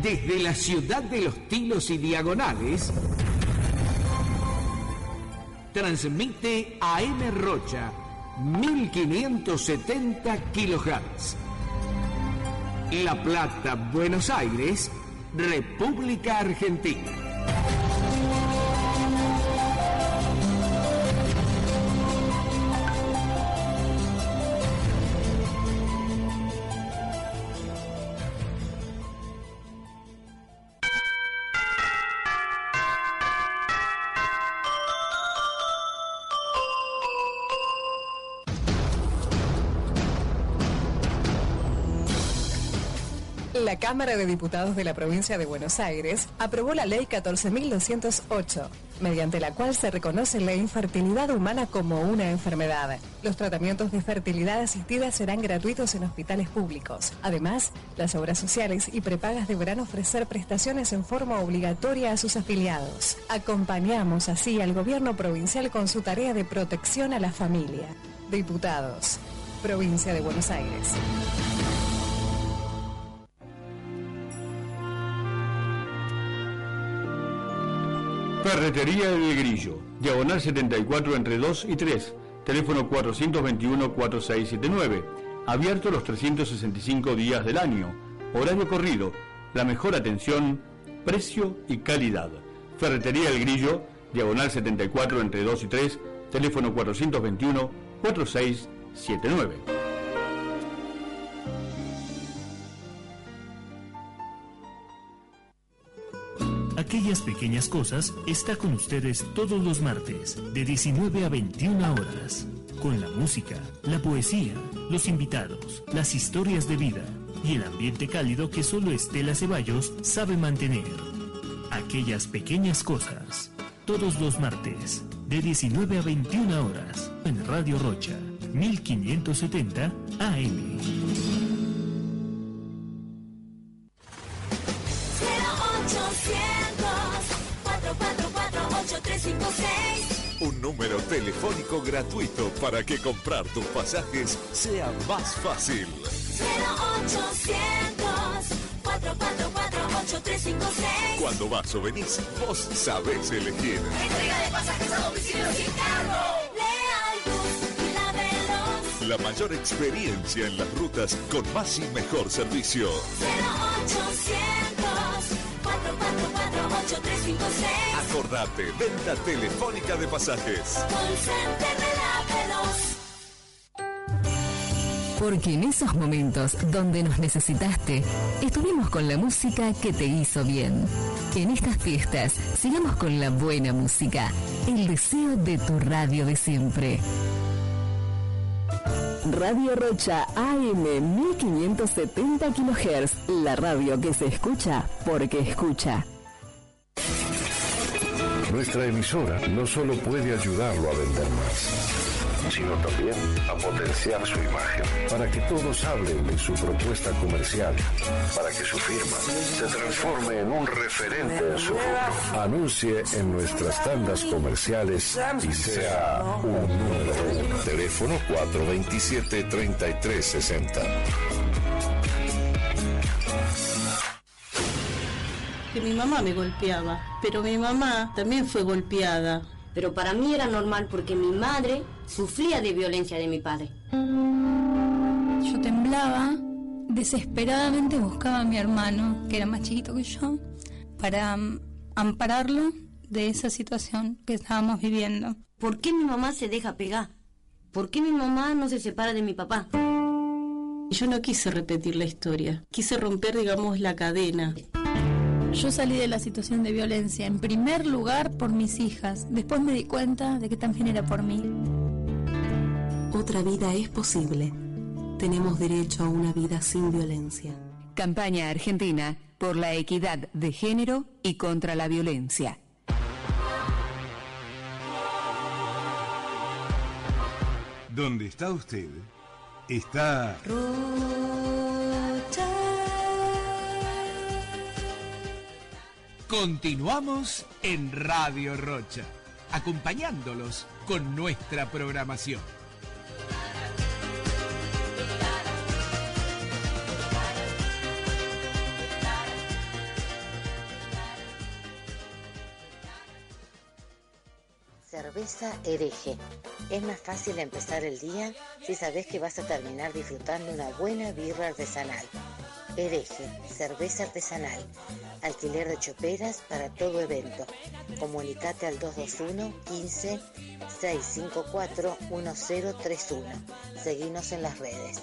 Desde la ciudad de los tilos y diagonales, transmite AM Rocha 1570 kHz. La Plata, Buenos Aires, República Argentina. Cámara de Diputados de la Provincia de Buenos Aires aprobó la Ley 14.208, mediante la cual se reconoce la infertilidad humana como una enfermedad. Los tratamientos de fertilidad asistida serán gratuitos en hospitales públicos. Además, las obras sociales y prepagas deberán ofrecer prestaciones en forma obligatoria a sus afiliados. Acompañamos así al gobierno provincial con su tarea de protección a la familia. Diputados, Provincia de Buenos Aires. Ferretería El Grillo, diagonal 74 entre 2 y 3, teléfono 421-4679, abierto los 365 días del año, horario corrido, la mejor atención, precio y calidad. Ferretería El Grillo, diagonal 74 entre 2 y 3, teléfono 421-4679. Aquellas pequeñas cosas está con ustedes todos los martes, de 19 a 21 horas, con la música, la poesía, los invitados, las historias de vida y el ambiente cálido que solo Estela Ceballos sabe mantener. Aquellas pequeñas cosas, todos los martes, de 19 a 21 horas, en Radio Rocha, 1570 AM. Telefónico gratuito para que comprar tus pasajes sea más fácil. 0800-444-8356 Cuando vas o venís, vos sabés elegir. Entrega de pasajes a domicilio sin cargo. Leal Bus y la. La mayor experiencia en las rutas con más y mejor servicio. 0800-444-8356 Acordate, venta telefónica de pasajes. Porque en esos momentos donde nos necesitaste, estuvimos con la música que te hizo bien. En estas fiestas, sigamos con la buena música, el deseo de tu radio de siempre. Radio Rocha AM 1570 kHz, la radio que se escucha porque escucha. Nuestra emisora no solo puede ayudarlo a vender más, sino también a potenciar su imagen, para que todos hablen de su propuesta comercial, para que su firma se transforme en un referente en su rubro. Anuncie en nuestras tandas comerciales y sea un número. Teléfono 427-3360. Que mi mamá me golpeaba, pero mi mamá también fue golpeada. Pero para mí era normal porque mi madre sufría de violencia de mi padre. Yo temblaba, desesperadamente buscaba a mi hermano, que era más chiquito que yo, para mm, ampararlo de esa situación que estábamos viviendo. ¿Por qué mi mamá se deja pegar? ¿Por qué mi mamá no se separa de mi papá? Yo no quise repetir la historia, quise romper, digamos, la cadena. Yo salí de la situación de violencia en primer lugar por mis hijas. Después me di cuenta de que también era por mí. Otra vida es posible. Tenemos derecho a una vida sin violencia. Campaña Argentina por la equidad de género y contra la violencia. ¿Dónde está usted? Está Continuamos en Radio Rocha, acompañándolos con nuestra programación. Cerveza hereje. Es más fácil empezar el día si sabes que vas a terminar disfrutando una buena birra artesanal. Hereje, cerveza artesanal. Alquiler de choperas para todo evento. Comunicate al 221 15 654 1031. Seguinos en las redes.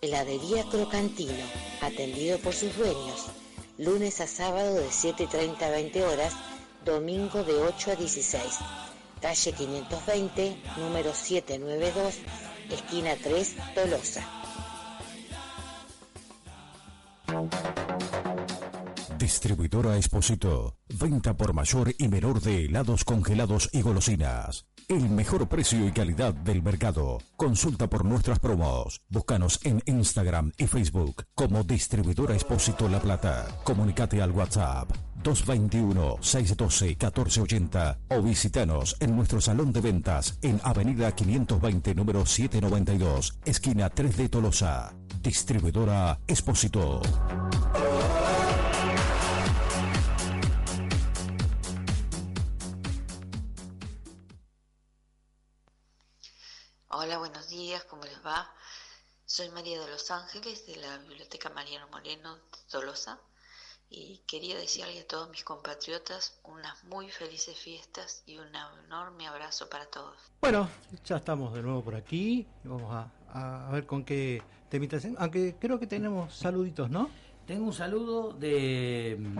Heladería Crocantino, atendido por sus dueños. Lunes a sábado de 7.30 a 20 horas, domingo de 8 a 16. Calle 520, número 792, esquina 3, Tolosa. Distribuidora Exposito. Venta por mayor y menor de helados congelados y golosinas. El mejor precio y calidad del mercado. Consulta por nuestras promos. Búscanos en Instagram y Facebook como Distribuidora Expósito La Plata. Comunicate al WhatsApp 221-612-1480 o visitanos en nuestro salón de ventas en Avenida 520 número 792, esquina 3 de Tolosa. Distribuidora Expósito. Hola, buenos días, ¿cómo les va? Soy María de los Ángeles de la Biblioteca Mariano Moreno de Tolosa y quería desearle a todos mis compatriotas unas muy felices fiestas y un enorme abrazo para todos. Bueno, ya estamos de nuevo por aquí. Vamos a, a ver con qué temita hacemos. Aunque creo que tenemos saluditos, ¿no? Tengo un saludo de mm,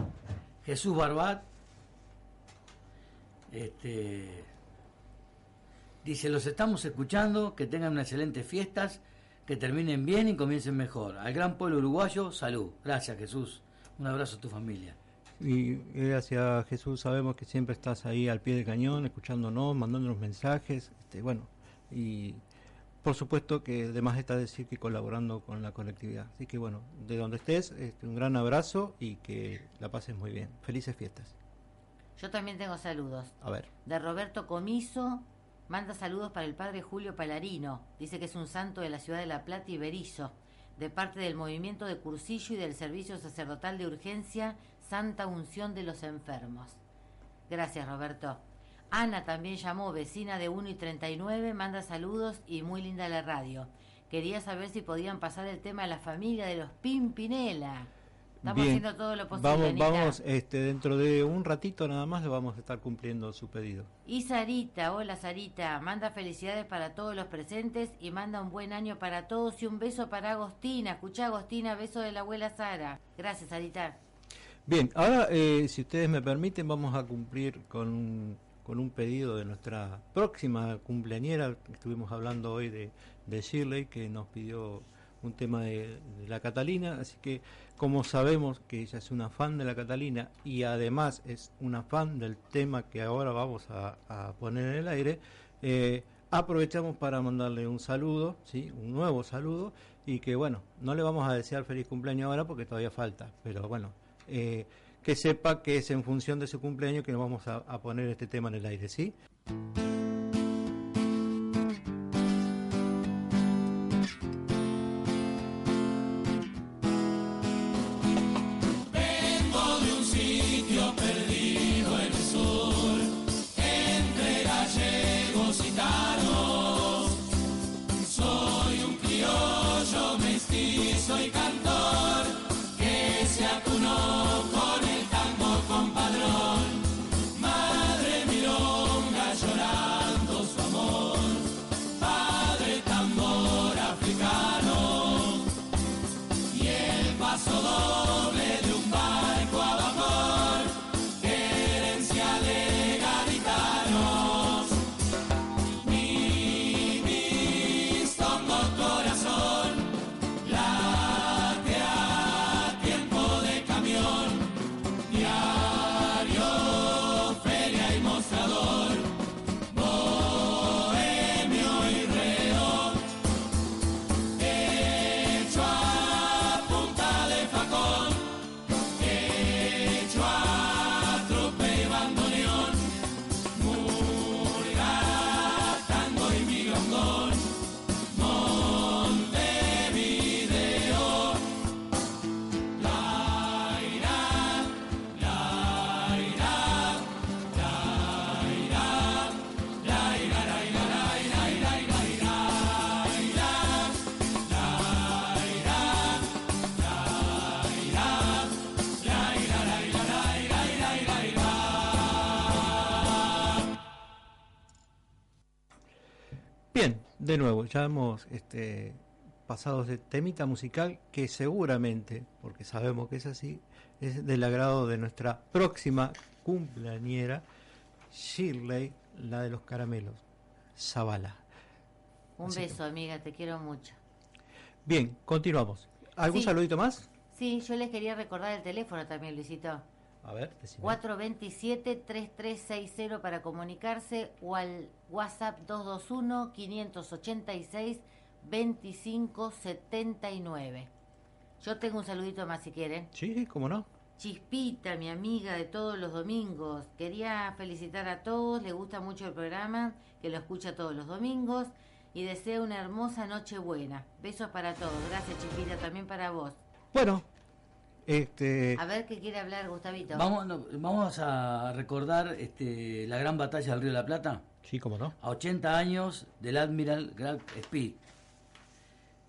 Jesús Barbat. Este, dice, los estamos escuchando, que tengan unas excelentes fiestas, que terminen bien y comiencen mejor. Al gran pueblo uruguayo, salud. Gracias Jesús. Un abrazo a tu familia. Y gracias Jesús, sabemos que siempre estás ahí al pie del cañón, escuchándonos, mandándonos mensajes. Este, bueno, y por supuesto que además está decir que colaborando con la colectividad. Así que bueno, de donde estés, este, un gran abrazo y que la pases muy bien. Felices fiestas. Yo también tengo saludos. A ver. De Roberto Comiso, manda saludos para el padre Julio Palarino. Dice que es un santo de la ciudad de La Plata y Berizo, de parte del movimiento de Cursillo y del Servicio Sacerdotal de Urgencia Santa Unción de los Enfermos. Gracias, Roberto. Ana también llamó, vecina de 1 y 39, manda saludos y muy linda la radio. Quería saber si podían pasar el tema de la familia de los Pimpinela. Estamos Bien. haciendo todo lo posible. Vamos, Anita. vamos, este, dentro de un ratito nada más le vamos a estar cumpliendo su pedido. Y Sarita, hola Sarita, manda felicidades para todos los presentes y manda un buen año para todos y un beso para Agostina. Escucha Agostina, beso de la abuela Sara. Gracias Sarita. Bien, ahora eh, si ustedes me permiten vamos a cumplir con un, con un pedido de nuestra próxima cumpleañera. Estuvimos hablando hoy de, de Shirley que nos pidió un tema de, la Catalina, así que como sabemos que ella es una fan de la Catalina y además es una fan del tema que ahora vamos a, poner en el aire, eh, aprovechamos para mandarle un saludo, ¿sí? un nuevo saludo, y que bueno, no le vamos a desear feliz cumpleaños ahora porque todavía falta, pero bueno, eh, que sepa que es en función de su cumpleaños que nos vamos a poner este tema en el aire, ¿sí? De nuevo, ya hemos este, pasado de temita musical que seguramente, porque sabemos que es así, es del agrado de nuestra próxima cumpleañera, Shirley, la de los caramelos, Zavala. Un Así que- beso, amiga, te quiero mucho. Bien, continuamos. ¿Algún Sí. saludito más? Sí, yo les quería recordar el teléfono también, Luisito. A ver, decime. 427-3360 para comunicarse o al WhatsApp 221-586-2579. Yo tengo un saludito más si quieren. Sí, sí, cómo no. Chispita, mi amiga de todos los domingos. Quería felicitar a todos, le gusta mucho el programa, que lo escucha todos los domingos y deseo una hermosa noche buena. Besos para todos. Gracias, Chispita, también para vos. Bueno, este, A ver qué quiere hablar Gustavito. Vamos, no, vamos a recordar este, la gran batalla del Río de la Plata. Sí, cómo no. A 80 años del Admiral Grant Speed.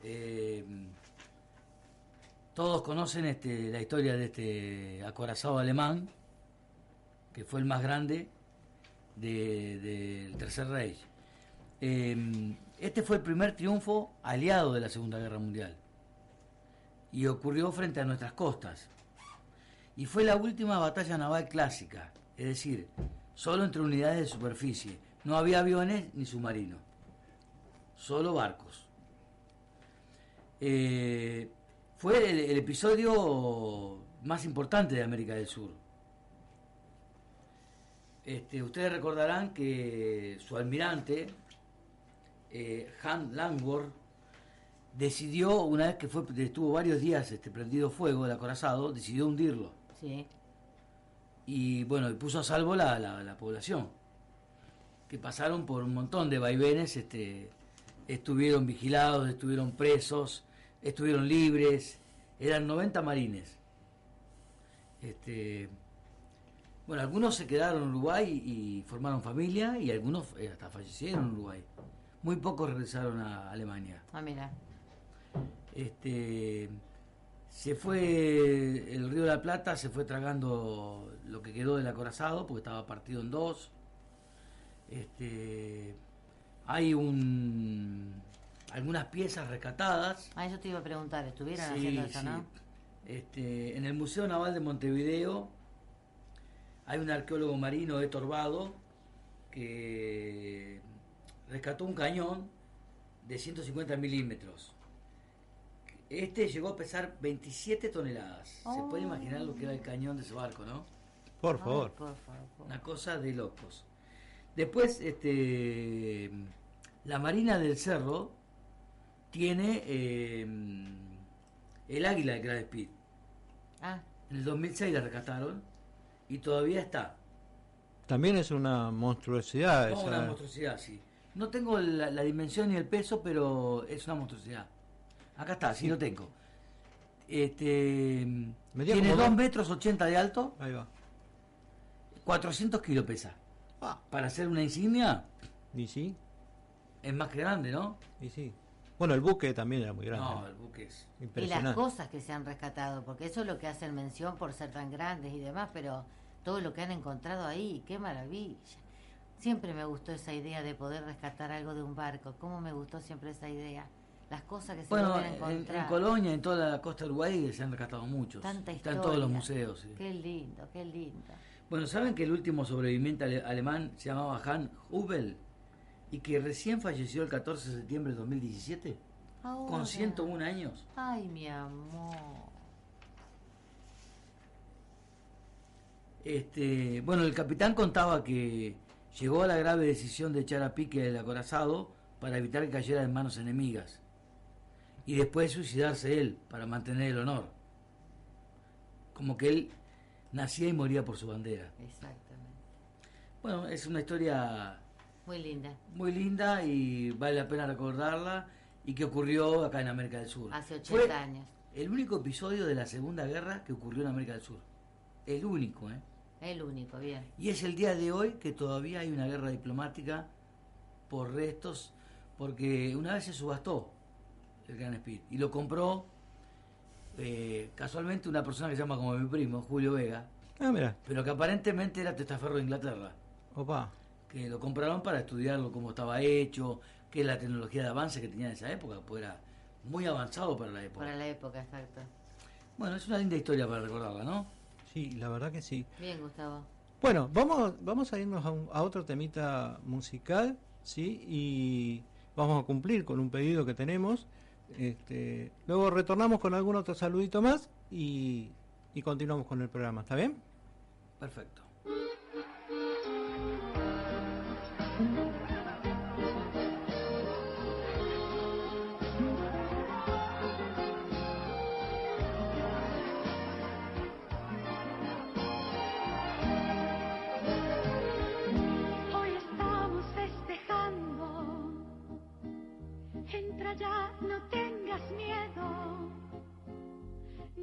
Eh, todos conocen este, la historia de este acorazado alemán, que fue el más grande de- del Tercer Reich. Eh, este fue el primer triunfo aliado de la Segunda Guerra Mundial y ocurrió frente a nuestras costas. Y fue la última batalla naval clásica, es decir, solo entre unidades de superficie. No había aviones ni submarinos, solo barcos. Eh, fue el, episodio más importante de América del Sur. Este, ustedes recordarán que su almirante, eh, Langworth, decidió, una vez que fue, estuvo varios días este, prendido fuego el acorazado, decidió hundirlo. Sí. Y bueno, y puso a salvo la, la- la población, que pasaron por un montón de vaivenes, este, estuvieron vigilados, estuvieron presos, estuvieron libres, eran 90 marines. Este, bueno, algunos se quedaron en Uruguay y formaron familia y algunos eh, hasta fallecieron en Uruguay. Muy pocos regresaron a Alemania. Ah, mira. Este, se fue el río de la Plata, se fue tragando lo que quedó del acorazado porque estaba partido en dos. Este, hay un algunas piezas rescatadas. Ah, eso te iba a preguntar, estuvieron Sí, haciendo eso, sí. ¿no? Este, en el Museo Naval de Montevideo hay un arqueólogo marino, Héctor Vado, que rescató un cañón de 150 milímetros. Este llegó a pesar 27 toneladas. Se puede imaginar lo que era el cañón de ese barco, ¿no? Por favor. por favor. Una cosa de locos. Después, este, la Marina del Cerro tiene eh, el águila de Grand Speed. Ah, En el 2006 la rescataron y todavía está. También es una monstruosidad. No, esa- una monstruosidad, sí. No tengo la, la dimensión ni el peso, pero es una monstruosidad. Acá está, sí, lo tengo. Este, tiene como 2 dos- metros 80 de alto, Ahí va. 400 kilos pesa. Ah. Para hacer una insignia, Y sí, es más que grande, ¿no? y sí. Bueno, el buque también era muy grande. No, el buque es... y las Impresionante. cosas que se han rescatado, porque eso es lo que hacen mención por ser tan grandes y demás, pero todo lo que han encontrado ahí, qué maravilla. Siempre me gustó esa idea de poder rescatar algo de un barco, cómo me gustó siempre esa idea. Las cosas que se Bueno, pueden en, encontrar. en Colonia, en toda la costa de Uruguay, se han rescatado muchos. Tanta Están historia. todos los museos. sí. Qué lindo, qué lindo. Bueno, ¿saben que el último sobreviviente ale- alemán se llamaba Han Hubel? Y que recién falleció el 14 de septiembre de 2017, Ahora. con 101 años. Ay, mi amor. Este, bueno, el capitán contaba que llegó a la grave decisión de echar a pique el acorazado para evitar que cayera en manos enemigas. Y después suicidarse él para mantener el honor. Como que él nacía y moría por su bandera. Exactamente. Bueno, es una historia Muy linda. muy linda y vale la pena recordarla y que ocurrió acá en América del Sur. Hace 80 Fue años. El único episodio de la Segunda Guerra que ocurrió en América del Sur. El único, ¿eh? El único, bien. Y es el día de hoy que todavía hay una guerra diplomática por restos, porque una vez se subastó el Gran Speed y lo compró eh, casualmente una persona que se llama como mi primo, Julio Vega, Ah, mira. pero que aparentemente era testaferro de Inglaterra, Opa. que lo compraron para estudiarlo, cómo estaba hecho, que es la tecnología de avance que tenía en esa época, pues era muy avanzado para la época. Para la época, exacto. Bueno, es una linda historia para recordarla, ¿no? Sí, la verdad que sí. Bien, Gustavo. Bueno, vamos, vamos a irnos a, un- a otro temita musical, ¿sí? Y vamos a cumplir con un pedido que tenemos. Este, luego retornamos con algún otro saludito más y, y continuamos con el programa, ¿está bien? Perfecto.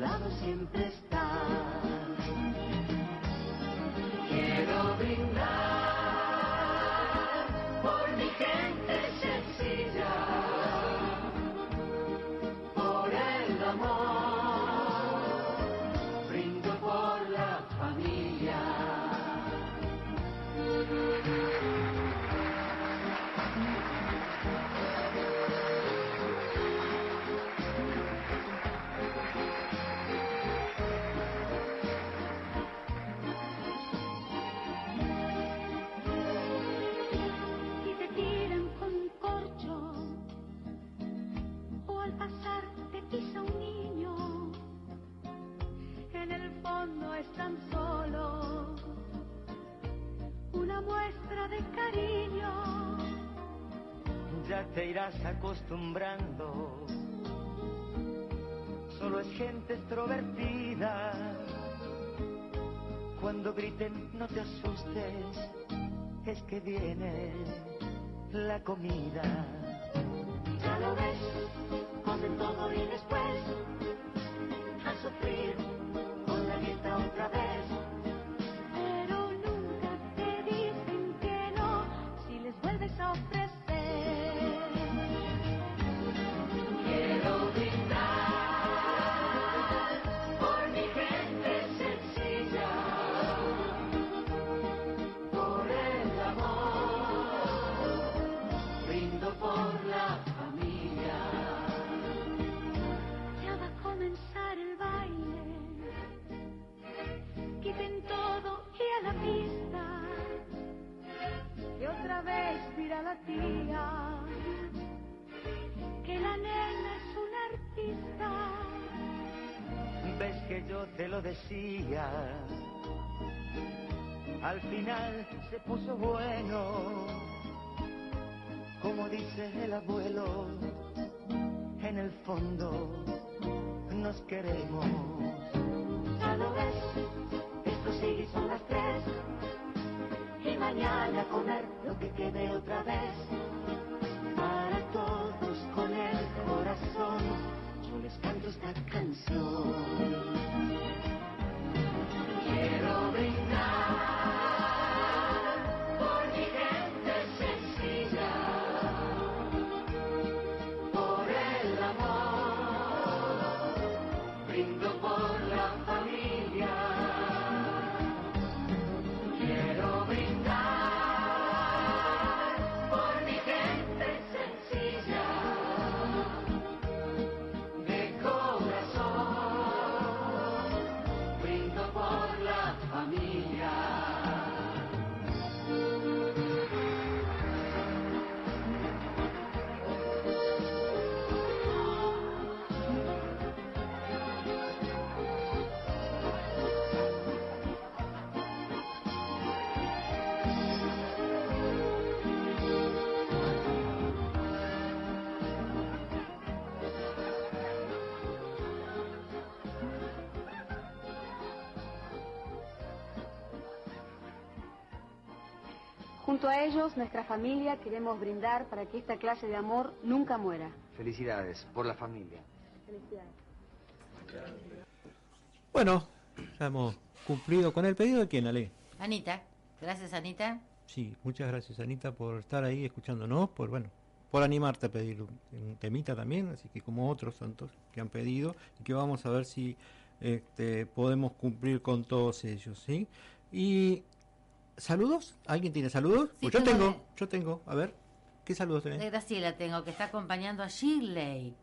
lado siempre está. Irás acostumbrando. Solo es gente extrovertida. Cuando griten, no te asustes, es que viene la comida. ya lo ves te lo decía. Al final se puso bueno. Como dice el abuelo, en el fondo nos queremos. Ya lo ves, esto sigue son las tres. Y mañana comer lo que quede otra vez. Para todos con el corazón, yo les canto esta canción. Junto a ellos, nuestra familia, queremos brindar para que esta clase de amor nunca muera. Felicidades por la familia. Felicidades. Bueno, ya hemos cumplido con el pedido de quién, Ale. Anita, gracias Anita. Sí, muchas gracias Anita por estar ahí escuchándonos, por bueno, por animarte a pedir un, temita también, así que como otros tantos que han pedido y que vamos a ver si este, podemos cumplir con todos ellos, ¿sí? Y saludos, ¿alguien tiene saludos? Sí, Pues yo tengo yo tengo, a ver, ¿qué saludos tenés? De Graciela tengo, que está acompañando a Shirley.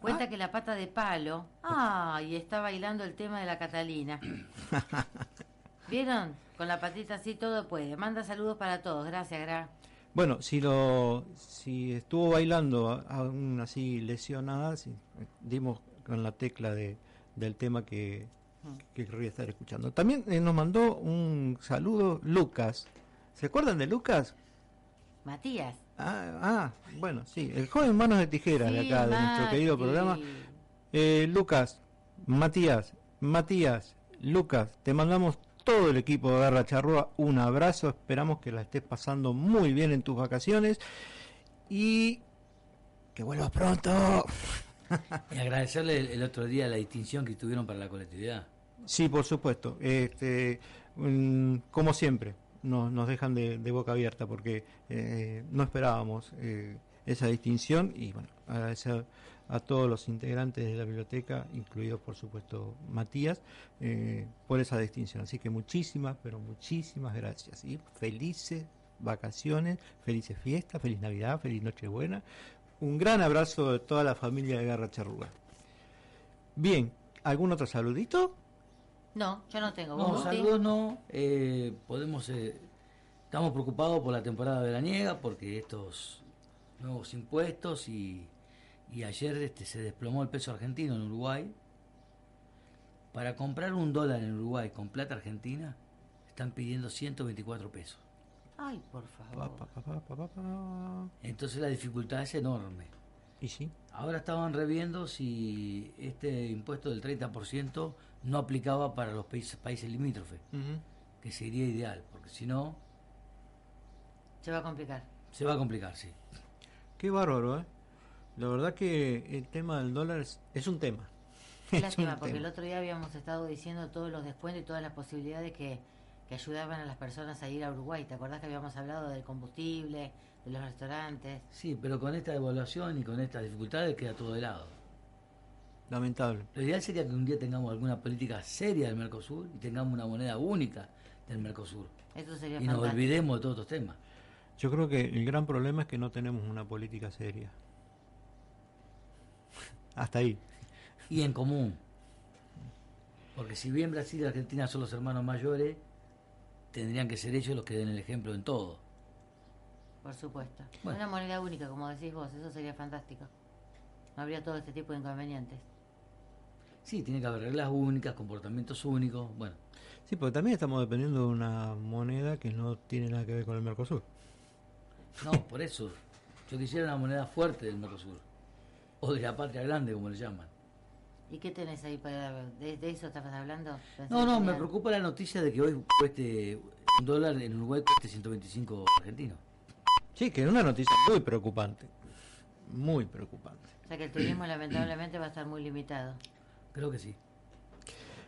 Cuenta Ah. que la pata de palo. Ah, y está bailando el tema de la Catalina. ¿Vieron? Con la patita así todo puede. Manda saludos para todos. Gracias, Gra. Bueno, si lo si estuvo bailando aún así lesionada, sí, dimos con la tecla de, del tema que, que querría estar escuchando. También eh, nos mandó un saludo Lucas. ¿Se acuerdan de Lucas? Matías. Ah, ah, bueno, sí, el joven manos de tijera de Sí, acá, de nuestro querido programa. Eh, Lucas, Matías, Matías, Lucas, te mandamos todo el equipo de Garra Charrúa un abrazo, esperamos que la estés pasando muy bien en tus vacaciones y que vuelvas pronto. Y agradecerle el, el otro día la distinción que tuvieron para la colectividad. Sí, por supuesto. Este, mm, como siempre, nos, nos dejan de, boca abierta porque eh, no esperábamos eh, esa distinción y bueno, agradecer a todos los integrantes de la biblioteca, incluido por supuesto Matías, eh, por esa distinción. Así que muchísimas, pero muchísimas gracias y felices vacaciones, felices fiestas, feliz Navidad, feliz Nochebuena. Un gran abrazo de toda la familia de Garra Charruga. Bien, ¿algún otro saludito? No, yo no tengo. No, saludos no. eh, podemos, eh, estamos preocupados por la temporada veraniega porque estos nuevos impuestos y, y ayer este, se desplomó el peso argentino en Uruguay. Para comprar un dólar en Uruguay con plata argentina están pidiendo 124 pesos. Ay, por favor. Entonces la dificultad es enorme. ¿Y sí? Ahora estaban reviendo si este impuesto del 30% no aplicaba para los países, países limítrofes, que sería ideal, porque si no, Se va a complicar. se va a complicar, sí. Qué bárbaro, ¿eh? La verdad que el tema del dólar es, es un tema. Lástima, un porque tema. el otro día habíamos estado diciendo todos los descuentos y todas las posibilidades que, que ayudaban a las personas a ir a Uruguay. ¿Te acordás que habíamos hablado del combustible, de los restaurantes? Sí, pero con esta devaluación y con estas dificultades queda todo de lado. Lamentable. Lo ideal sería que un día tengamos alguna política seria del Mercosur y tengamos una moneda única del Mercosur. Eso sería Y nos olvidemos de todos estos temas. Yo creo que el gran problema es que no tenemos una política seria. Hasta ahí. Y en común. Porque si bien Brasil y Argentina son los hermanos mayores, tendrían que ser ellos los que den el ejemplo en todo. Por supuesto. Bueno. Una moneda única, como decís vos, eso sería fantástico. No habría todo este tipo de inconvenientes. Sí, tiene que haber reglas únicas, comportamientos únicos. Bueno, Sí, porque también estamos dependiendo de una moneda que no tiene nada que ver con el Mercosur. no, por eso. Yo quisiera una moneda fuerte del Mercosur. O de la patria grande, como le llaman. ¿Y qué tenés ahí para... ¿De, de eso estabas hablando? No, no, me preocupa la noticia de que hoy cueste un dólar en Uruguay cueste 125 argentinos. Sí, que es una noticia muy preocupante. Muy preocupante. O sea que el turismo lamentablemente va a estar muy limitado. Creo que sí.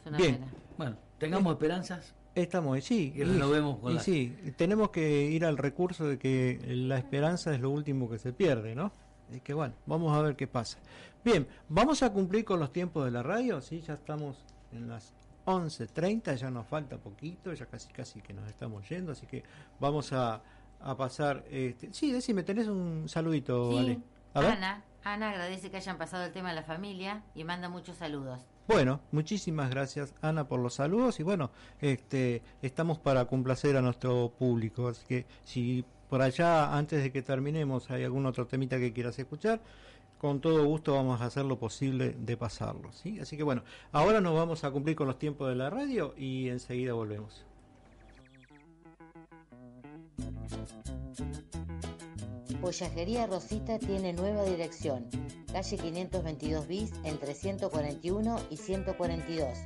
Es una Bien. pena. Bueno, tengamos esperanzas. Estamos, y sí. Y renovemos con y la- sí, tenemos que ir al recurso de que la esperanza es lo último que se pierde, ¿no? Es que bueno, vamos a ver qué pasa. Bien, vamos a cumplir con los tiempos de la radio, sí, ya estamos en las 11.30, ya nos falta poquito, ya casi casi que nos estamos yendo, así que vamos a, a pasar... Este, sí, decime, tenés un saludito, Sí, Ale. A ver. Ana, Ana agradece que hayan pasado el tema de la familia y manda muchos saludos. Bueno, muchísimas gracias Ana por los saludos y bueno, este, estamos para complacer a nuestro público, así que si por allá antes de que terminemos hay algún otro temita que quieras escuchar, con todo gusto vamos a hacer lo posible de pasarlo, ¿sí? Así que bueno, ahora nos vamos a cumplir con los tiempos de la radio y enseguida volvemos. Pollajería Rosita tiene nueva dirección, calle 522 bis entre 141 y 142.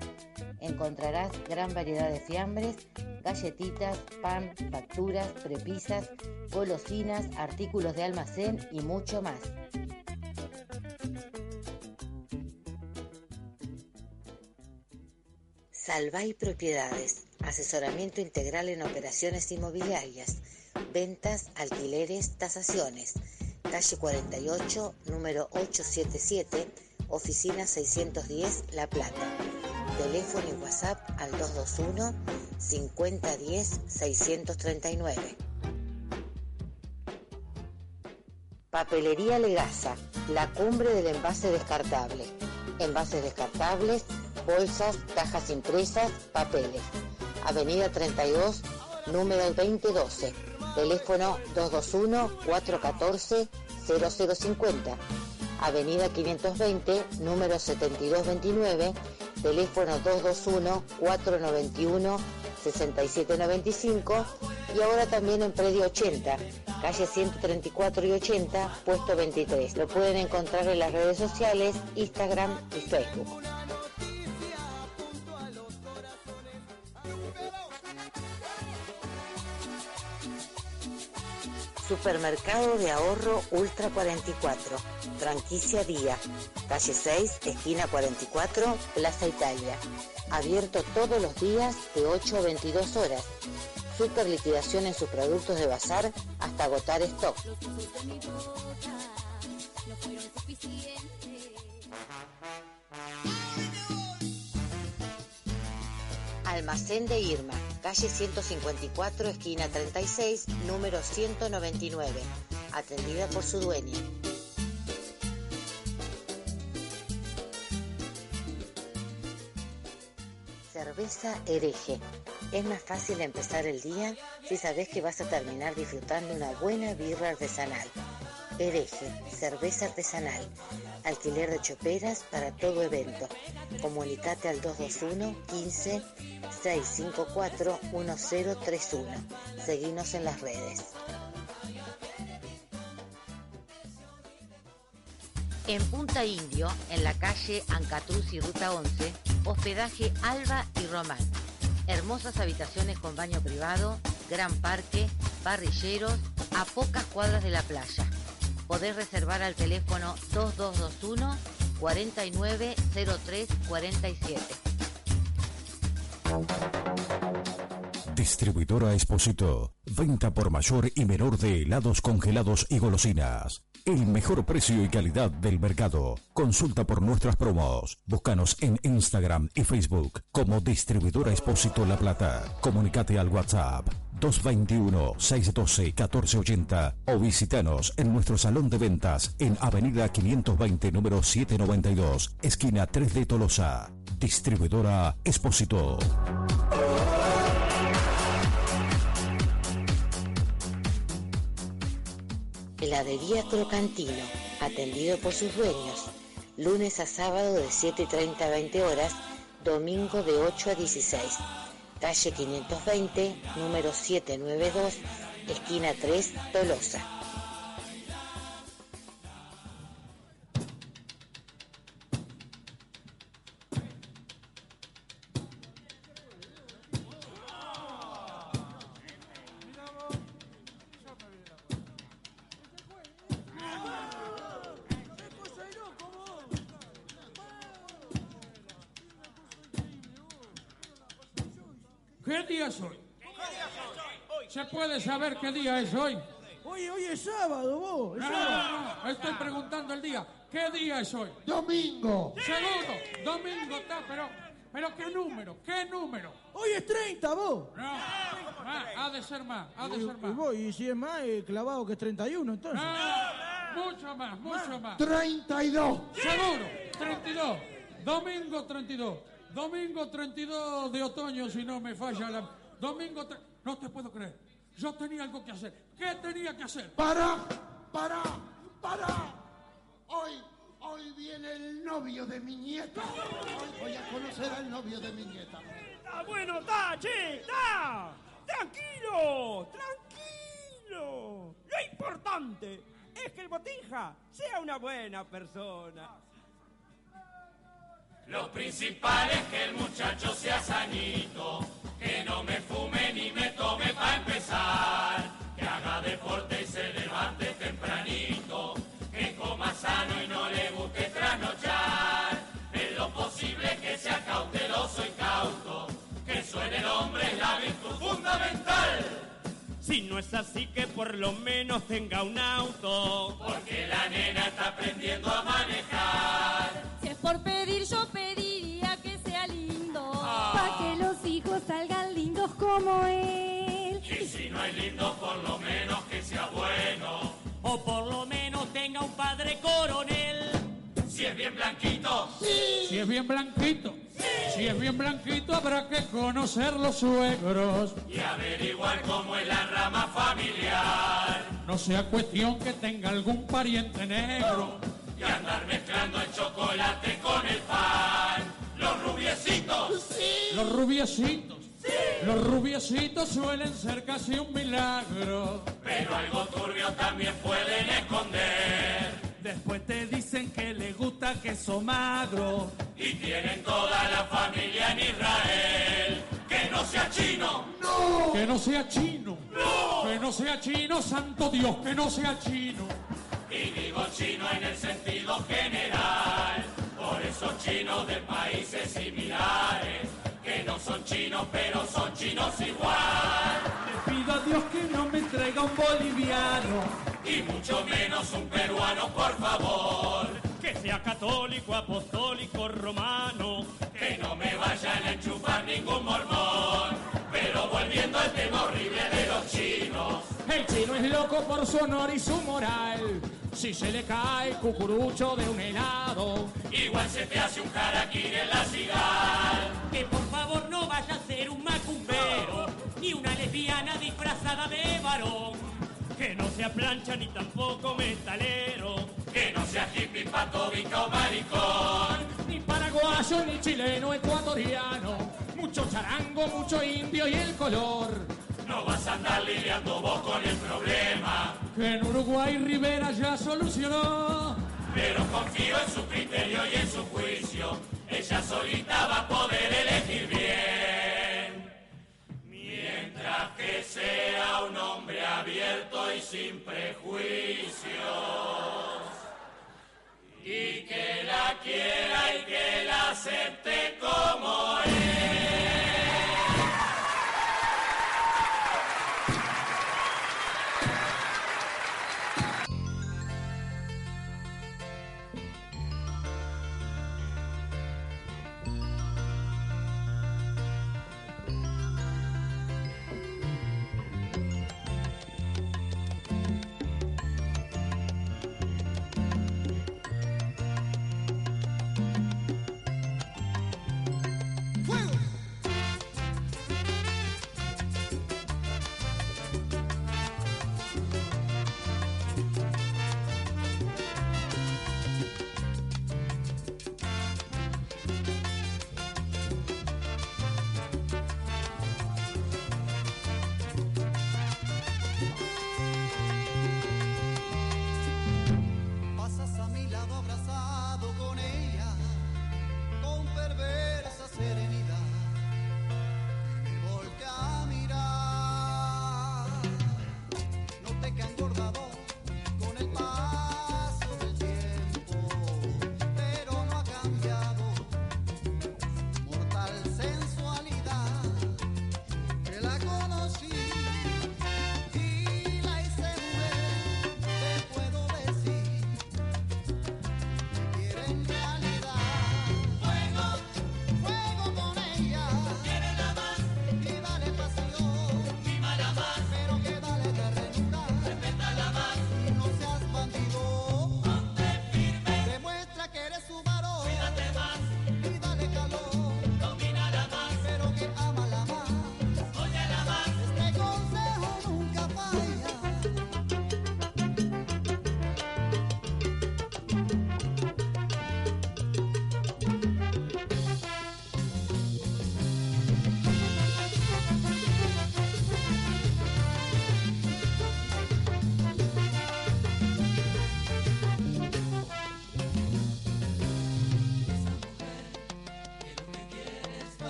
Encontrarás gran variedad de fiambres, galletitas, pan, facturas, prepisas, golosinas, artículos de almacén y mucho más. Salvay Propiedades, asesoramiento integral en operaciones inmobiliarias, ventas, alquileres, tasaciones. Calle 48, número 877, oficina 610, La Plata. Teléfono y WhatsApp al 221 5010 639. Papelería Legasa, la cumbre del envase descartable. Envases descartables, bolsas, cajas impresas, papeles. Avenida 32, número 2012. Teléfono 221-414-0050. Avenida 520, número 7229. Teléfono 221-491-6795. Y ahora también en Predio 80, calle 134 y 80, puesto 23. Lo pueden encontrar en las redes sociales, Instagram y Facebook. Supermercado de Ahorro Ultra 44, franquicia Día, calle 6, esquina 44, Plaza Italia. Abierto todos los días de 8 a 22 horas. Super liquidación en sus productos de bazar hasta agotar stock. Almacén de Irma, calle 154, esquina 36, número 199, atendida por su dueña. Cerveza hereje. Es más fácil empezar el día si sabes que vas a terminar disfrutando una buena birra artesanal. Hereje, cerveza artesanal. Alquiler de choperas para todo evento. Comunicate al 221 15 654 1031. Seguinos en las redes. En Punta Indio, en la calle Ancatruz y Ruta 11, hospedaje Alba y Román. Hermosas habitaciones con baño privado, gran parque, parrilleros, a pocas cuadras de la playa. Podés reservar al teléfono 2221 490347. Distribuidora Expósito. Venta por mayor y menor de helados congelados y golosinas. El mejor precio y calidad del mercado. Consulta por nuestras promos. Búscanos en Instagram y Facebook como Distribuidora Expósito La Plata. Comunicate al WhatsApp 221-612-1480 o visitanos en nuestro salón de ventas en Avenida 520 número 792, esquina 3 de Tolosa. Distribuidora Expósito. Heladería Crocantino, atendido por sus dueños. Lunes a sábado de 7.30 a 20 horas, domingo de 8 a 16. Calle 520, número 792, esquina 3, Tolosa. ¿Se puede saber qué día es hoy? Hoy, hoy es sábado, vos. es No, sábado. no, no, estoy preguntando el día. ¿Qué día es hoy? Domingo. Seguro, domingo está, pero, pero ¿qué número? ¿Qué número? Hoy es 30, vos. No, ah, ha de ser más, ha de Y, ser y más. vos, y si es más, eh, clavado que es 31, entonces. No, mucho más, mucho más. 32. Seguro, 32. Domingo 32. Domingo 32 de otoño, si no me falla la... Domingo... tre- No te puedo creer. Yo tenía algo que hacer. ¿Qué tenía que hacer? ¡Para! ¡Para! ¡Para! Hoy, hoy viene el novio de mi nieta. Hoy voy a conocer al novio de mi nieta. Ah, bueno, está, che, está. Tranquilo, tranquilo. Lo importante es que el botija sea una buena persona. Lo principal es que el muchacho sea sanito, que no me fume ni me tome para empezar, que haga deporte y se levante tempranito, que coma sano y no le guste trasnochar. En lo posible que sea cauteloso y cauto, que suene el hombre es la virtud fundamental. Si no es así, que por lo menos tenga un auto. Porque la nena está aprendiendo a manejar. Por pedir, yo pediría que sea lindo. Ah. Para que los hijos salgan lindos como él. Y si no es lindo, por lo menos que sea bueno. O por lo menos tenga un padre coronel. Si es bien blanquito. Si es bien blanquito, si es bien blanquito, habrá que conocer los suegros. Y averiguar cómo es la rama familiar. No sea cuestión que tenga algún pariente negro. Y andar mezclando el chocolate Los rubiecitos, los rubiecitos suelen ser casi un milagro. Pero algo turbio también pueden esconder. Después te dicen que le gusta queso magro. Y tienen toda la familia en Israel. Que no sea chino. No. Que no sea chino. No. Que no sea chino, santo Dios, que no sea chino. Y digo chino en el sentido general. Por esos chinos de países similares. Que no son chinos, pero son chinos igual. Le pido a Dios que no me traiga un boliviano. Y mucho menos un peruano, por favor. Que sea católico, apostólico, romano. Que no me vayan a enchufar ningún mormón. Pero volviendo al tema horrible de los chinos. El chino es loco por su honor y su moral. Si se le cae cucurucho de un helado, igual se te hace un jaraquín en la cigarra. Que por favor no vaya a ser un macumbero, ni una lesbiana disfrazada de varón. Que no sea plancha ni tampoco metalero. Que no sea hippie, pato, o maricón. Ni paraguayo, ni chileno, ecuatoriano. Mucho charango, mucho indio y el color. No vas a andar lidiando vos con el problema. Que en Uruguay Rivera ya solucionó. Pero confío en su criterio y en su juicio. Ella solita va a poder elegir bien. Mientras que sea un hombre abierto y sin prejuicios. Y que la quiera y que la acepte como es.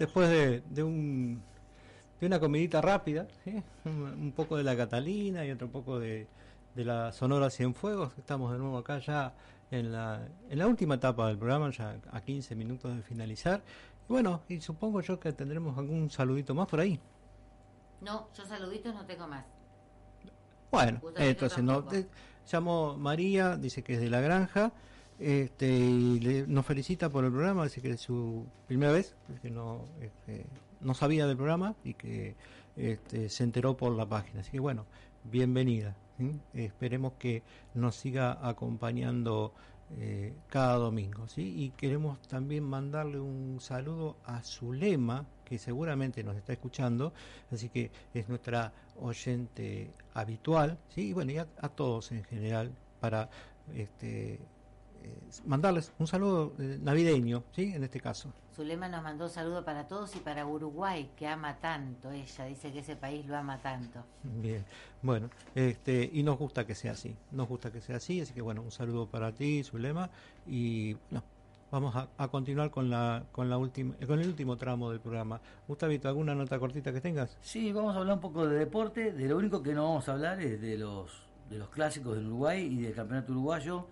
Después de, de un de una comidita rápida, ¿sí? un, un poco de la Catalina y otro poco de, de la Sonora Cienfuegos, estamos de nuevo acá ya en la, en la última etapa del programa, ya a 15 minutos de finalizar. Y bueno, y supongo yo que tendremos algún saludito más por ahí. No, yo saluditos no tengo más. Bueno, entonces no, eh, llamó María, dice que es de la granja, este, y nos felicita por el programa, dice que es su primera vez, que no, este, no sabía del programa y que este, se enteró por la página. Así que bueno, bienvenida. Esperemos que nos siga acompañando eh, cada domingo. ¿sí? Y queremos también mandarle un saludo a Zulema, que seguramente nos está escuchando, así que es nuestra oyente habitual, ¿sí? y bueno, y a, a todos en general, para este, mandarles un saludo eh, navideño, ¿sí? en este caso. Zulema nos mandó un saludo para todos y para Uruguay, que ama tanto ella. Dice que ese país lo ama tanto. Bien, bueno, este, y nos gusta que sea así, nos gusta que sea así, así que bueno, un saludo para ti, Zulema, y bueno, vamos a, a continuar con la, con la última, con el último tramo del programa. Gustavito, ¿alguna nota cortita que tengas? Sí, vamos a hablar un poco de deporte. De lo único que no vamos a hablar es de los de los clásicos en Uruguay y del campeonato uruguayo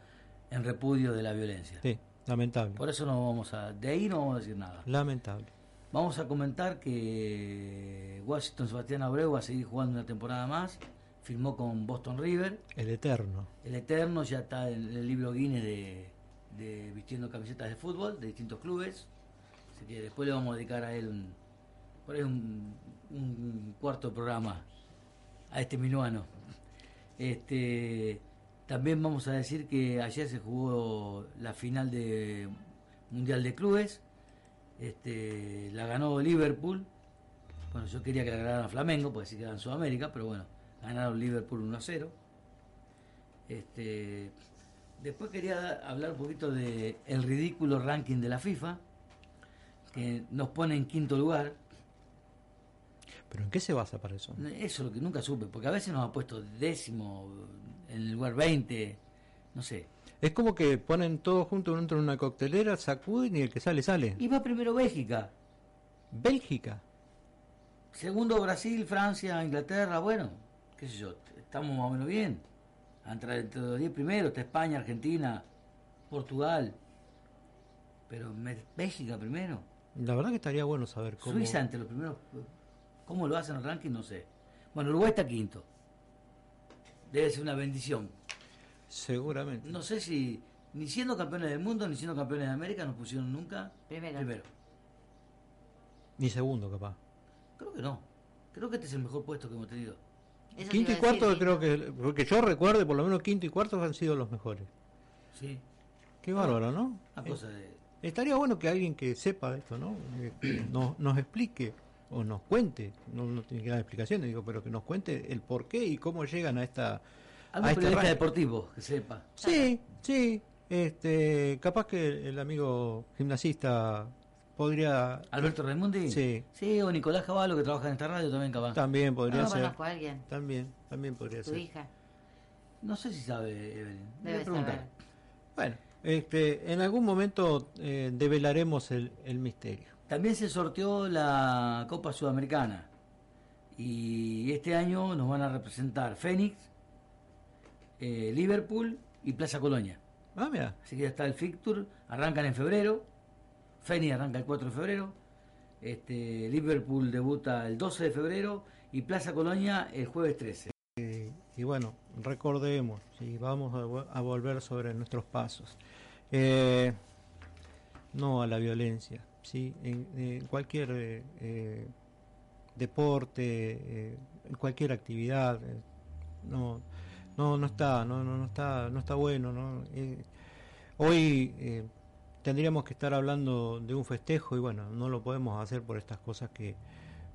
en repudio de la violencia. Sí, lamentable, Por eso no vamos a, de ahí no vamos a decir nada. lamentable. Vamos a comentar que Washington Sebastián Abreu va a seguir jugando una temporada más. Firmó con Boston River. El eterno. El Eterno ya está en el libro Guinness de, de vistiendo camisetas de fútbol de distintos clubes. Así que después le vamos a dedicar a él un, por ahí un, un cuarto programa a este minuano. Este, también vamos a decir que ayer se jugó la final de Mundial de Clubes. Este, la ganó Liverpool. Bueno, yo quería que la ganara Flamengo, porque sí quedaba en Sudamérica, pero bueno, ganaron Liverpool 1 a 0. Este, después quería hablar un poquito de el ridículo ranking de la FIFA, que nos pone en quinto lugar. ¿Pero en qué se basa para eso? Eso es lo que nunca supe, porque a veces nos ha puesto décimo, en el lugar 20, no sé. Es como que ponen todos juntos dentro de una coctelera, sacuden y el que sale, sale. Y va primero Bélgica, Bélgica. segundo Brasil, Francia, Inglaterra, bueno, qué sé yo, estamos más o menos bien. Entre, entre los 10 primeros está España, Argentina, Portugal, pero Bélgica primero. La verdad que estaría bueno saber cómo... Suiza entre los primeros. ¿Cómo lo hacen el ranking? No sé. Bueno, Uruguay está quinto. Debe ser una bendición. Seguramente. No sé si, ni siendo campeones del mundo, ni siendo campeones de América, nos pusieron nunca Primero. primero. Ni segundo, capaz. Creo que no. Creo que este es el mejor puesto que hemos tenido. Eso Quinto y decir, cuarto creo que... Porque yo recuerde, por lo menos quinto y cuarto han sido los mejores. Sí. Qué bárbaro, ¿no? Una cosa de. Estaría bueno que alguien que sepa de esto, ¿no? Eh, nos, nos explique o nos cuente, no, no tiene que dar explicaciones, digo, pero que nos cuente el por qué y cómo llegan a esta... Algo a este deportivo, que sepa. Sí, sí. Este, capaz que el amigo gimnasista podría... Alberto Raimundi. Sí. Sí, o Nicolás Caballo, que trabaja en esta radio, también capaz. También podría No, ser. conozco a alguien. También, también podría Tu ser. hija. No sé si sabe, Evelyn. Debe preguntar. saber. Bueno, este, en algún momento eh, develaremos el, el misterio. También se sorteó la Copa Sudamericana. Y este año nos van a representar Fénix, eh, Liverpool y Plaza Colonia. Ah, mira. Así que ya está el fixture. Arrancan en febrero. Fénix arranca el 4 de febrero. Este, Liverpool debuta el 12 de febrero. Y Plaza Colonia el jueves 13. Y bueno, recordemos, y vamos a, vo- a volver sobre nuestros pasos. Eh, no a la violencia, ¿sí? En, cualquier eh, eh, deporte, eh, en cualquier actividad, no, no, no está, no, no, no está, no está bueno, ¿no? Hoy tendríamos que estar hablando de un festejo y bueno, no lo podemos hacer por estas cosas que,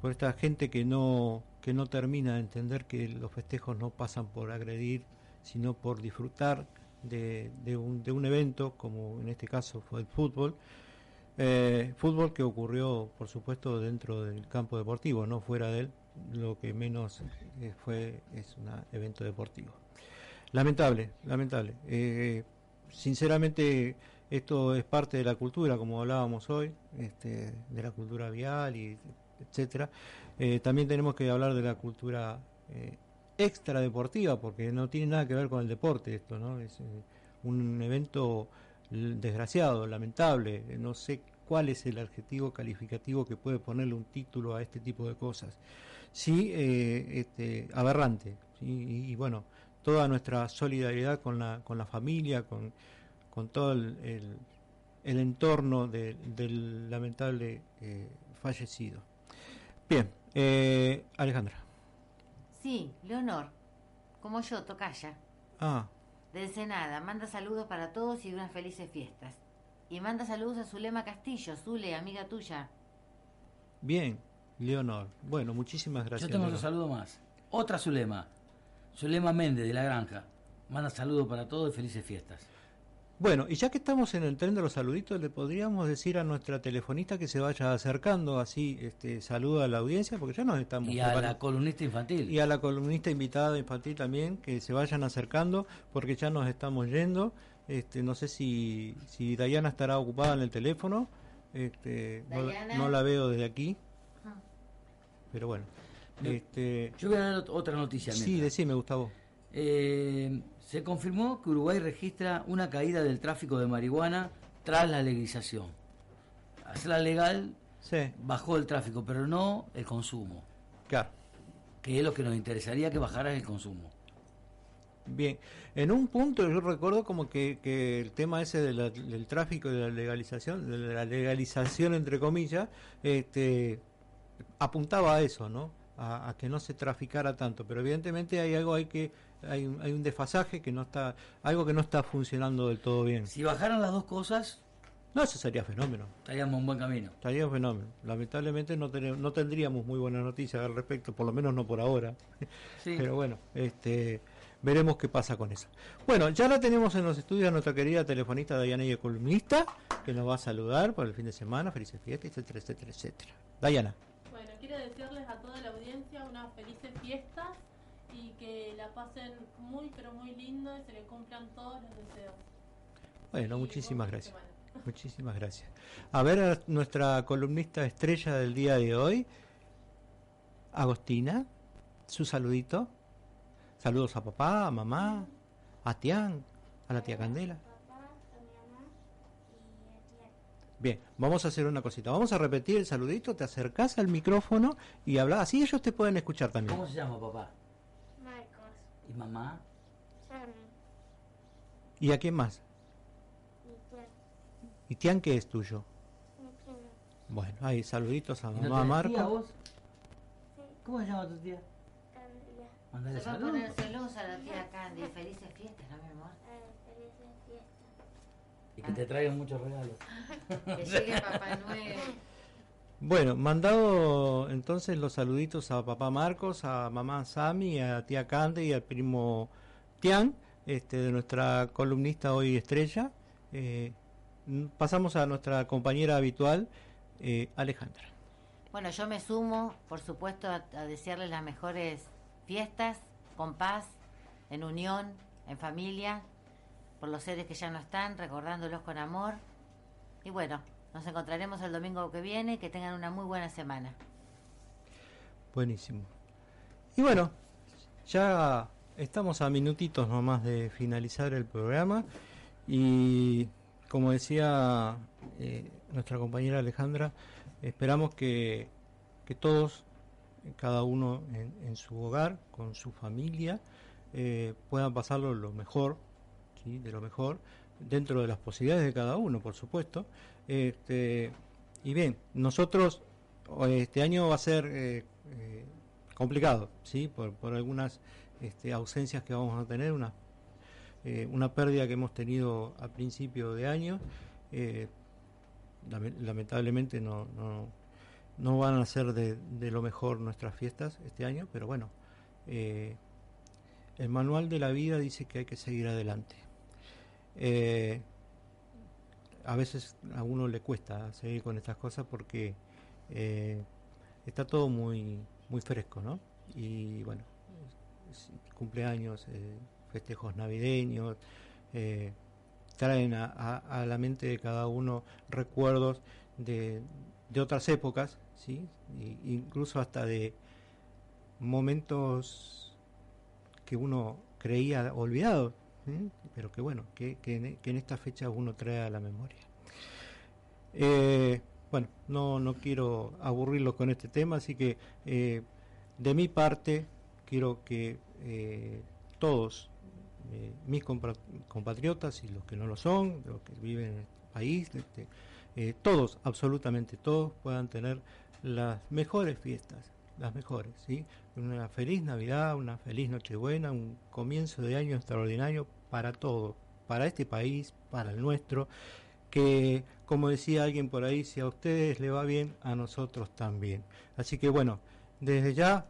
por esta gente que no que no termina de entender que los festejos no pasan por agredir, sino por disfrutar de un, de un evento, como en este caso fue el fútbol, eh, fútbol que ocurrió, por supuesto, dentro del campo deportivo, no fuera de él, lo que menos eh, fue es un evento deportivo. Lamentable, lamentable. Eh, sinceramente, esto es parte de la cultura, como hablábamos hoy, este, de la cultura vial y etcétera. Eh, también tenemos que hablar de la cultura eh, extra deportiva, porque no tiene nada que ver con el deporte esto, ¿no? Es un evento desgraciado, lamentable, eh, no sé cuál es el adjetivo calificativo que puede ponerle un título a este tipo de cosas. Sí, eh, este, aberrante, ¿sí? y, y bueno, toda nuestra solidaridad con la, con la familia, con, con todo el, el- el entorno de- del lamentable eh, fallecido. Bien, eh, Alejandra. Sí, Leonor, como yo, tocaya. Ah, De Ensenada, manda saludos para todos y unas felices fiestas. Y manda saludos a Zulema Castillo, Zule, amiga tuya. bien, Leonor. Bueno, muchísimas gracias. Yo tengo Leonor. otro saludo más. Otra Zulema. Zulema Méndez de La Granja. Manda saludos para todos y felices fiestas. Bueno, y ya que estamos en el tren de los saluditos, le podríamos decir a nuestra telefonista que se vaya acercando, así este, saluda a la audiencia, porque ya nos estamos Y a preparando. la columnista infantil. Y a la columnista invitada infantil también, que se vayan acercando, porque ya nos estamos yendo. Este, no sé si, si Dayana estará ocupada en el teléfono, este, no, la- Dayana. no la veo desde aquí, Ah. pero bueno. Yo- Este, Yo voy a dar ot- otra noticia. sí, decime, Gustavo. Eh, se confirmó que Uruguay registra una caída del tráfico de marihuana tras la legalización. Hacerla legal Sí, bajó el tráfico, pero no el consumo, claro. que es lo que nos interesaría que bajara el consumo. Bien, en un punto yo recuerdo como que, que el tema ese de la- del tráfico y de la legalización, de la legalización entre comillas, este, apuntaba a eso, ¿no? A, a que no se traficara tanto, pero evidentemente hay algo hay que hay un, hay un desfasaje que no está algo que no está funcionando del todo bien. Si bajaran las dos cosas, No, eso sería fenómeno. estaríamos en buen camino. Estaría fenómeno. Lamentablemente no, tenemos, no tendríamos muy buenas noticias al respecto, por lo menos no por ahora. Sí. Pero bueno, este, veremos qué pasa con eso. Bueno, ya la tenemos en los estudios a nuestra querida telefonista Dayana y columnista, que nos va a saludar por el fin de semana, felices fiestas, etcétera, etcétera, etcétera. Dayana. Bueno, quiero desearles a toda la audiencia unas felices fiestas y que la pasen muy, pero muy lindo y se les cumplan todos los deseos. Bueno, Y muchísimas gracias. semana. Muchísimas gracias. A ver, a nuestra columnista estrella del día de hoy, Agostina, su saludito. Saludos a papá, a mamá, a Tian, a la tía Candela. Bien, vamos a hacer una cosita. Vamos a repetir el saludito, te acercás al micrófono y hablas. Así ellos te pueden escuchar también. ¿Cómo se llama papá? ¿Y mamá? ¿Y a quién más? ¿Y Tian qué es tuyo? Bueno, ahí saluditos a ¿Y no mamá tía, Marco. vos? ¿Cómo se llama tu tía? Mandale Se va a saludos. poner celosa la tía Candy. Felices fiestas, ¿no, mi amor? felices fiestas. Y que te traigan muchos regalos. Que llegue Papá Noel. Bueno, mandado entonces los saluditos a papá Marcos, a mamá Sami, a tía Cande y al primo Tian, este, de nuestra columnista hoy estrella. Eh, pasamos a nuestra compañera habitual, eh, Alejandra. Bueno, yo me sumo, por supuesto, a, a desearles las mejores fiestas, con paz, en unión, en familia, por los seres que ya no están, recordándolos con amor. Y bueno, nos encontraremos el domingo que viene, que tengan una muy buena semana. Buenísimo. Y bueno, ya estamos a minutitos nomás de finalizar el programa y como decía eh, nuestra compañera Alejandra, esperamos que, que todos, cada uno en, su hogar, con su familia, eh, puedan pasarlo lo mejor, ¿sí? de lo mejor, dentro de las posibilidades de cada uno, por supuesto. Este, y bien, nosotros este año va a ser eh, eh, complicado, ¿sí? Por, por algunas este, ausencias que vamos a tener, una, eh, una pérdida que hemos tenido a principio de año. lame- lamentablemente no, no, no van a ser de, de lo mejor nuestras fiestas este año, pero bueno, el manual de la vida dice que hay que seguir adelante. A veces a uno le cuesta seguir con estas cosas porque eh, está todo muy muy fresco, ¿no? Y bueno, cumpleaños, eh, festejos navideños, eh, traen a, a- la mente de cada uno recuerdos de, de otras épocas, ¿sí? Incluso hasta de momentos que uno creía olvidados. Pero que bueno, que, que en, que en esta fecha uno trae a la memoria. Eh, bueno, no, no quiero aburrirlo con este tema, así que eh, de mi parte quiero que eh, todos mis compatriotas y los que no lo son, los que viven en el país, este, todos, absolutamente todos, puedan tener las mejores fiestas, las mejores, ¿sí? Una feliz Navidad, una feliz Nochebuena, un comienzo de año extraordinario para todos, para este país, para el nuestro, que como decía alguien por ahí, si a ustedes le va bien, a nosotros también. Así que bueno, desde ya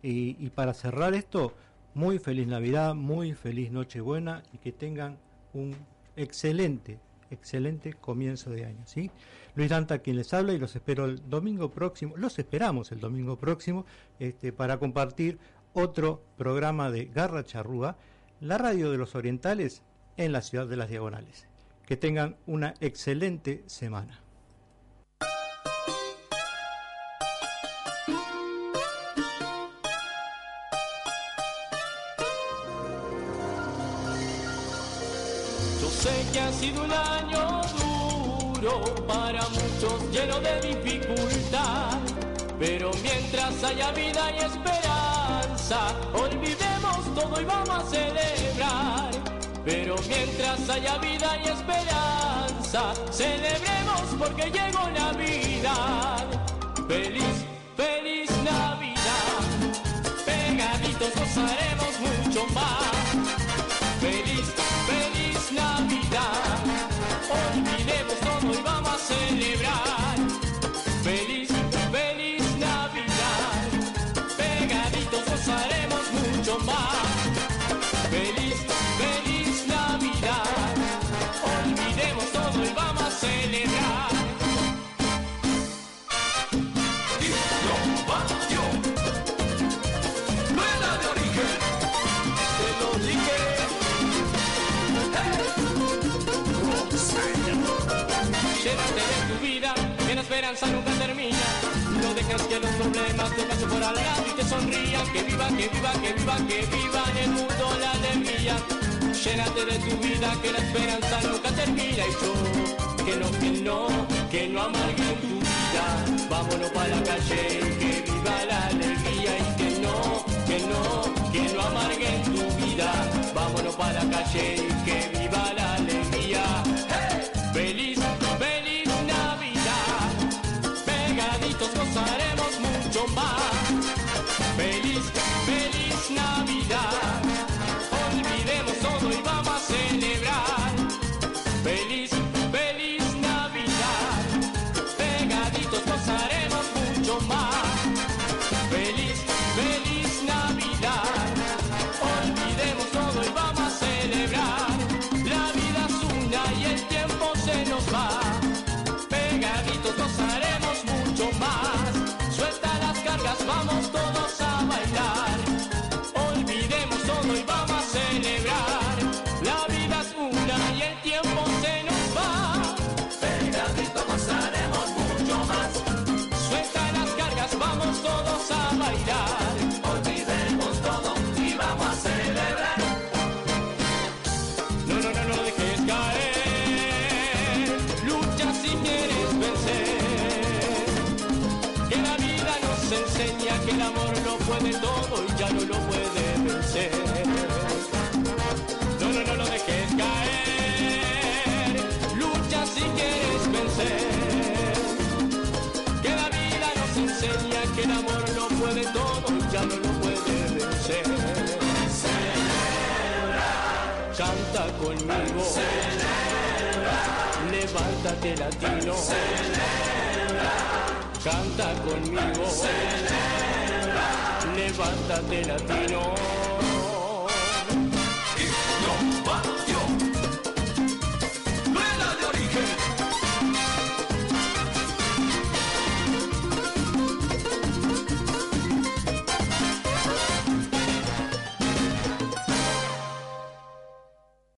y, para cerrar esto, muy feliz Navidad, muy feliz Nochebuena y que tengan un excelente, excelente comienzo de año. ¿sí? Luis Danta quien les habla y los espero el domingo próximo, los esperamos el domingo próximo este, para compartir otro programa de Garra Charrúa, la radio de los orientales en la ciudad de las Diagonales. Que tengan una excelente semana. Yo sé que ha sido un año duro para muchos lleno de dificultad, pero mientras haya vida y esperanza, olvidemos todo y vamos a celebrar. Pero mientras haya vida y esperanza, celebremos porque llegó Navidad. Feliz, feliz Navidad. Pegaditos gozaremos mucho más. Feliz, feliz Navidad. Olvidemos todo y vamos a celebrar. Esperanza nunca termina. No dejes que los problemas te pasen por al lado y te sonrían. Que viva, que viva, que viva, que viva en el mundo la alegría. Llénate de tu vida, que la esperanza nunca termina. Y yo, que no, que no, que no amargue tu vida. Vámonos para la calle, que viva la alegría. Y que no, que no, que no amargue tu vida. Vámonos para la calle, que viva Levántate latino. Canta conmigo. Levántate latino.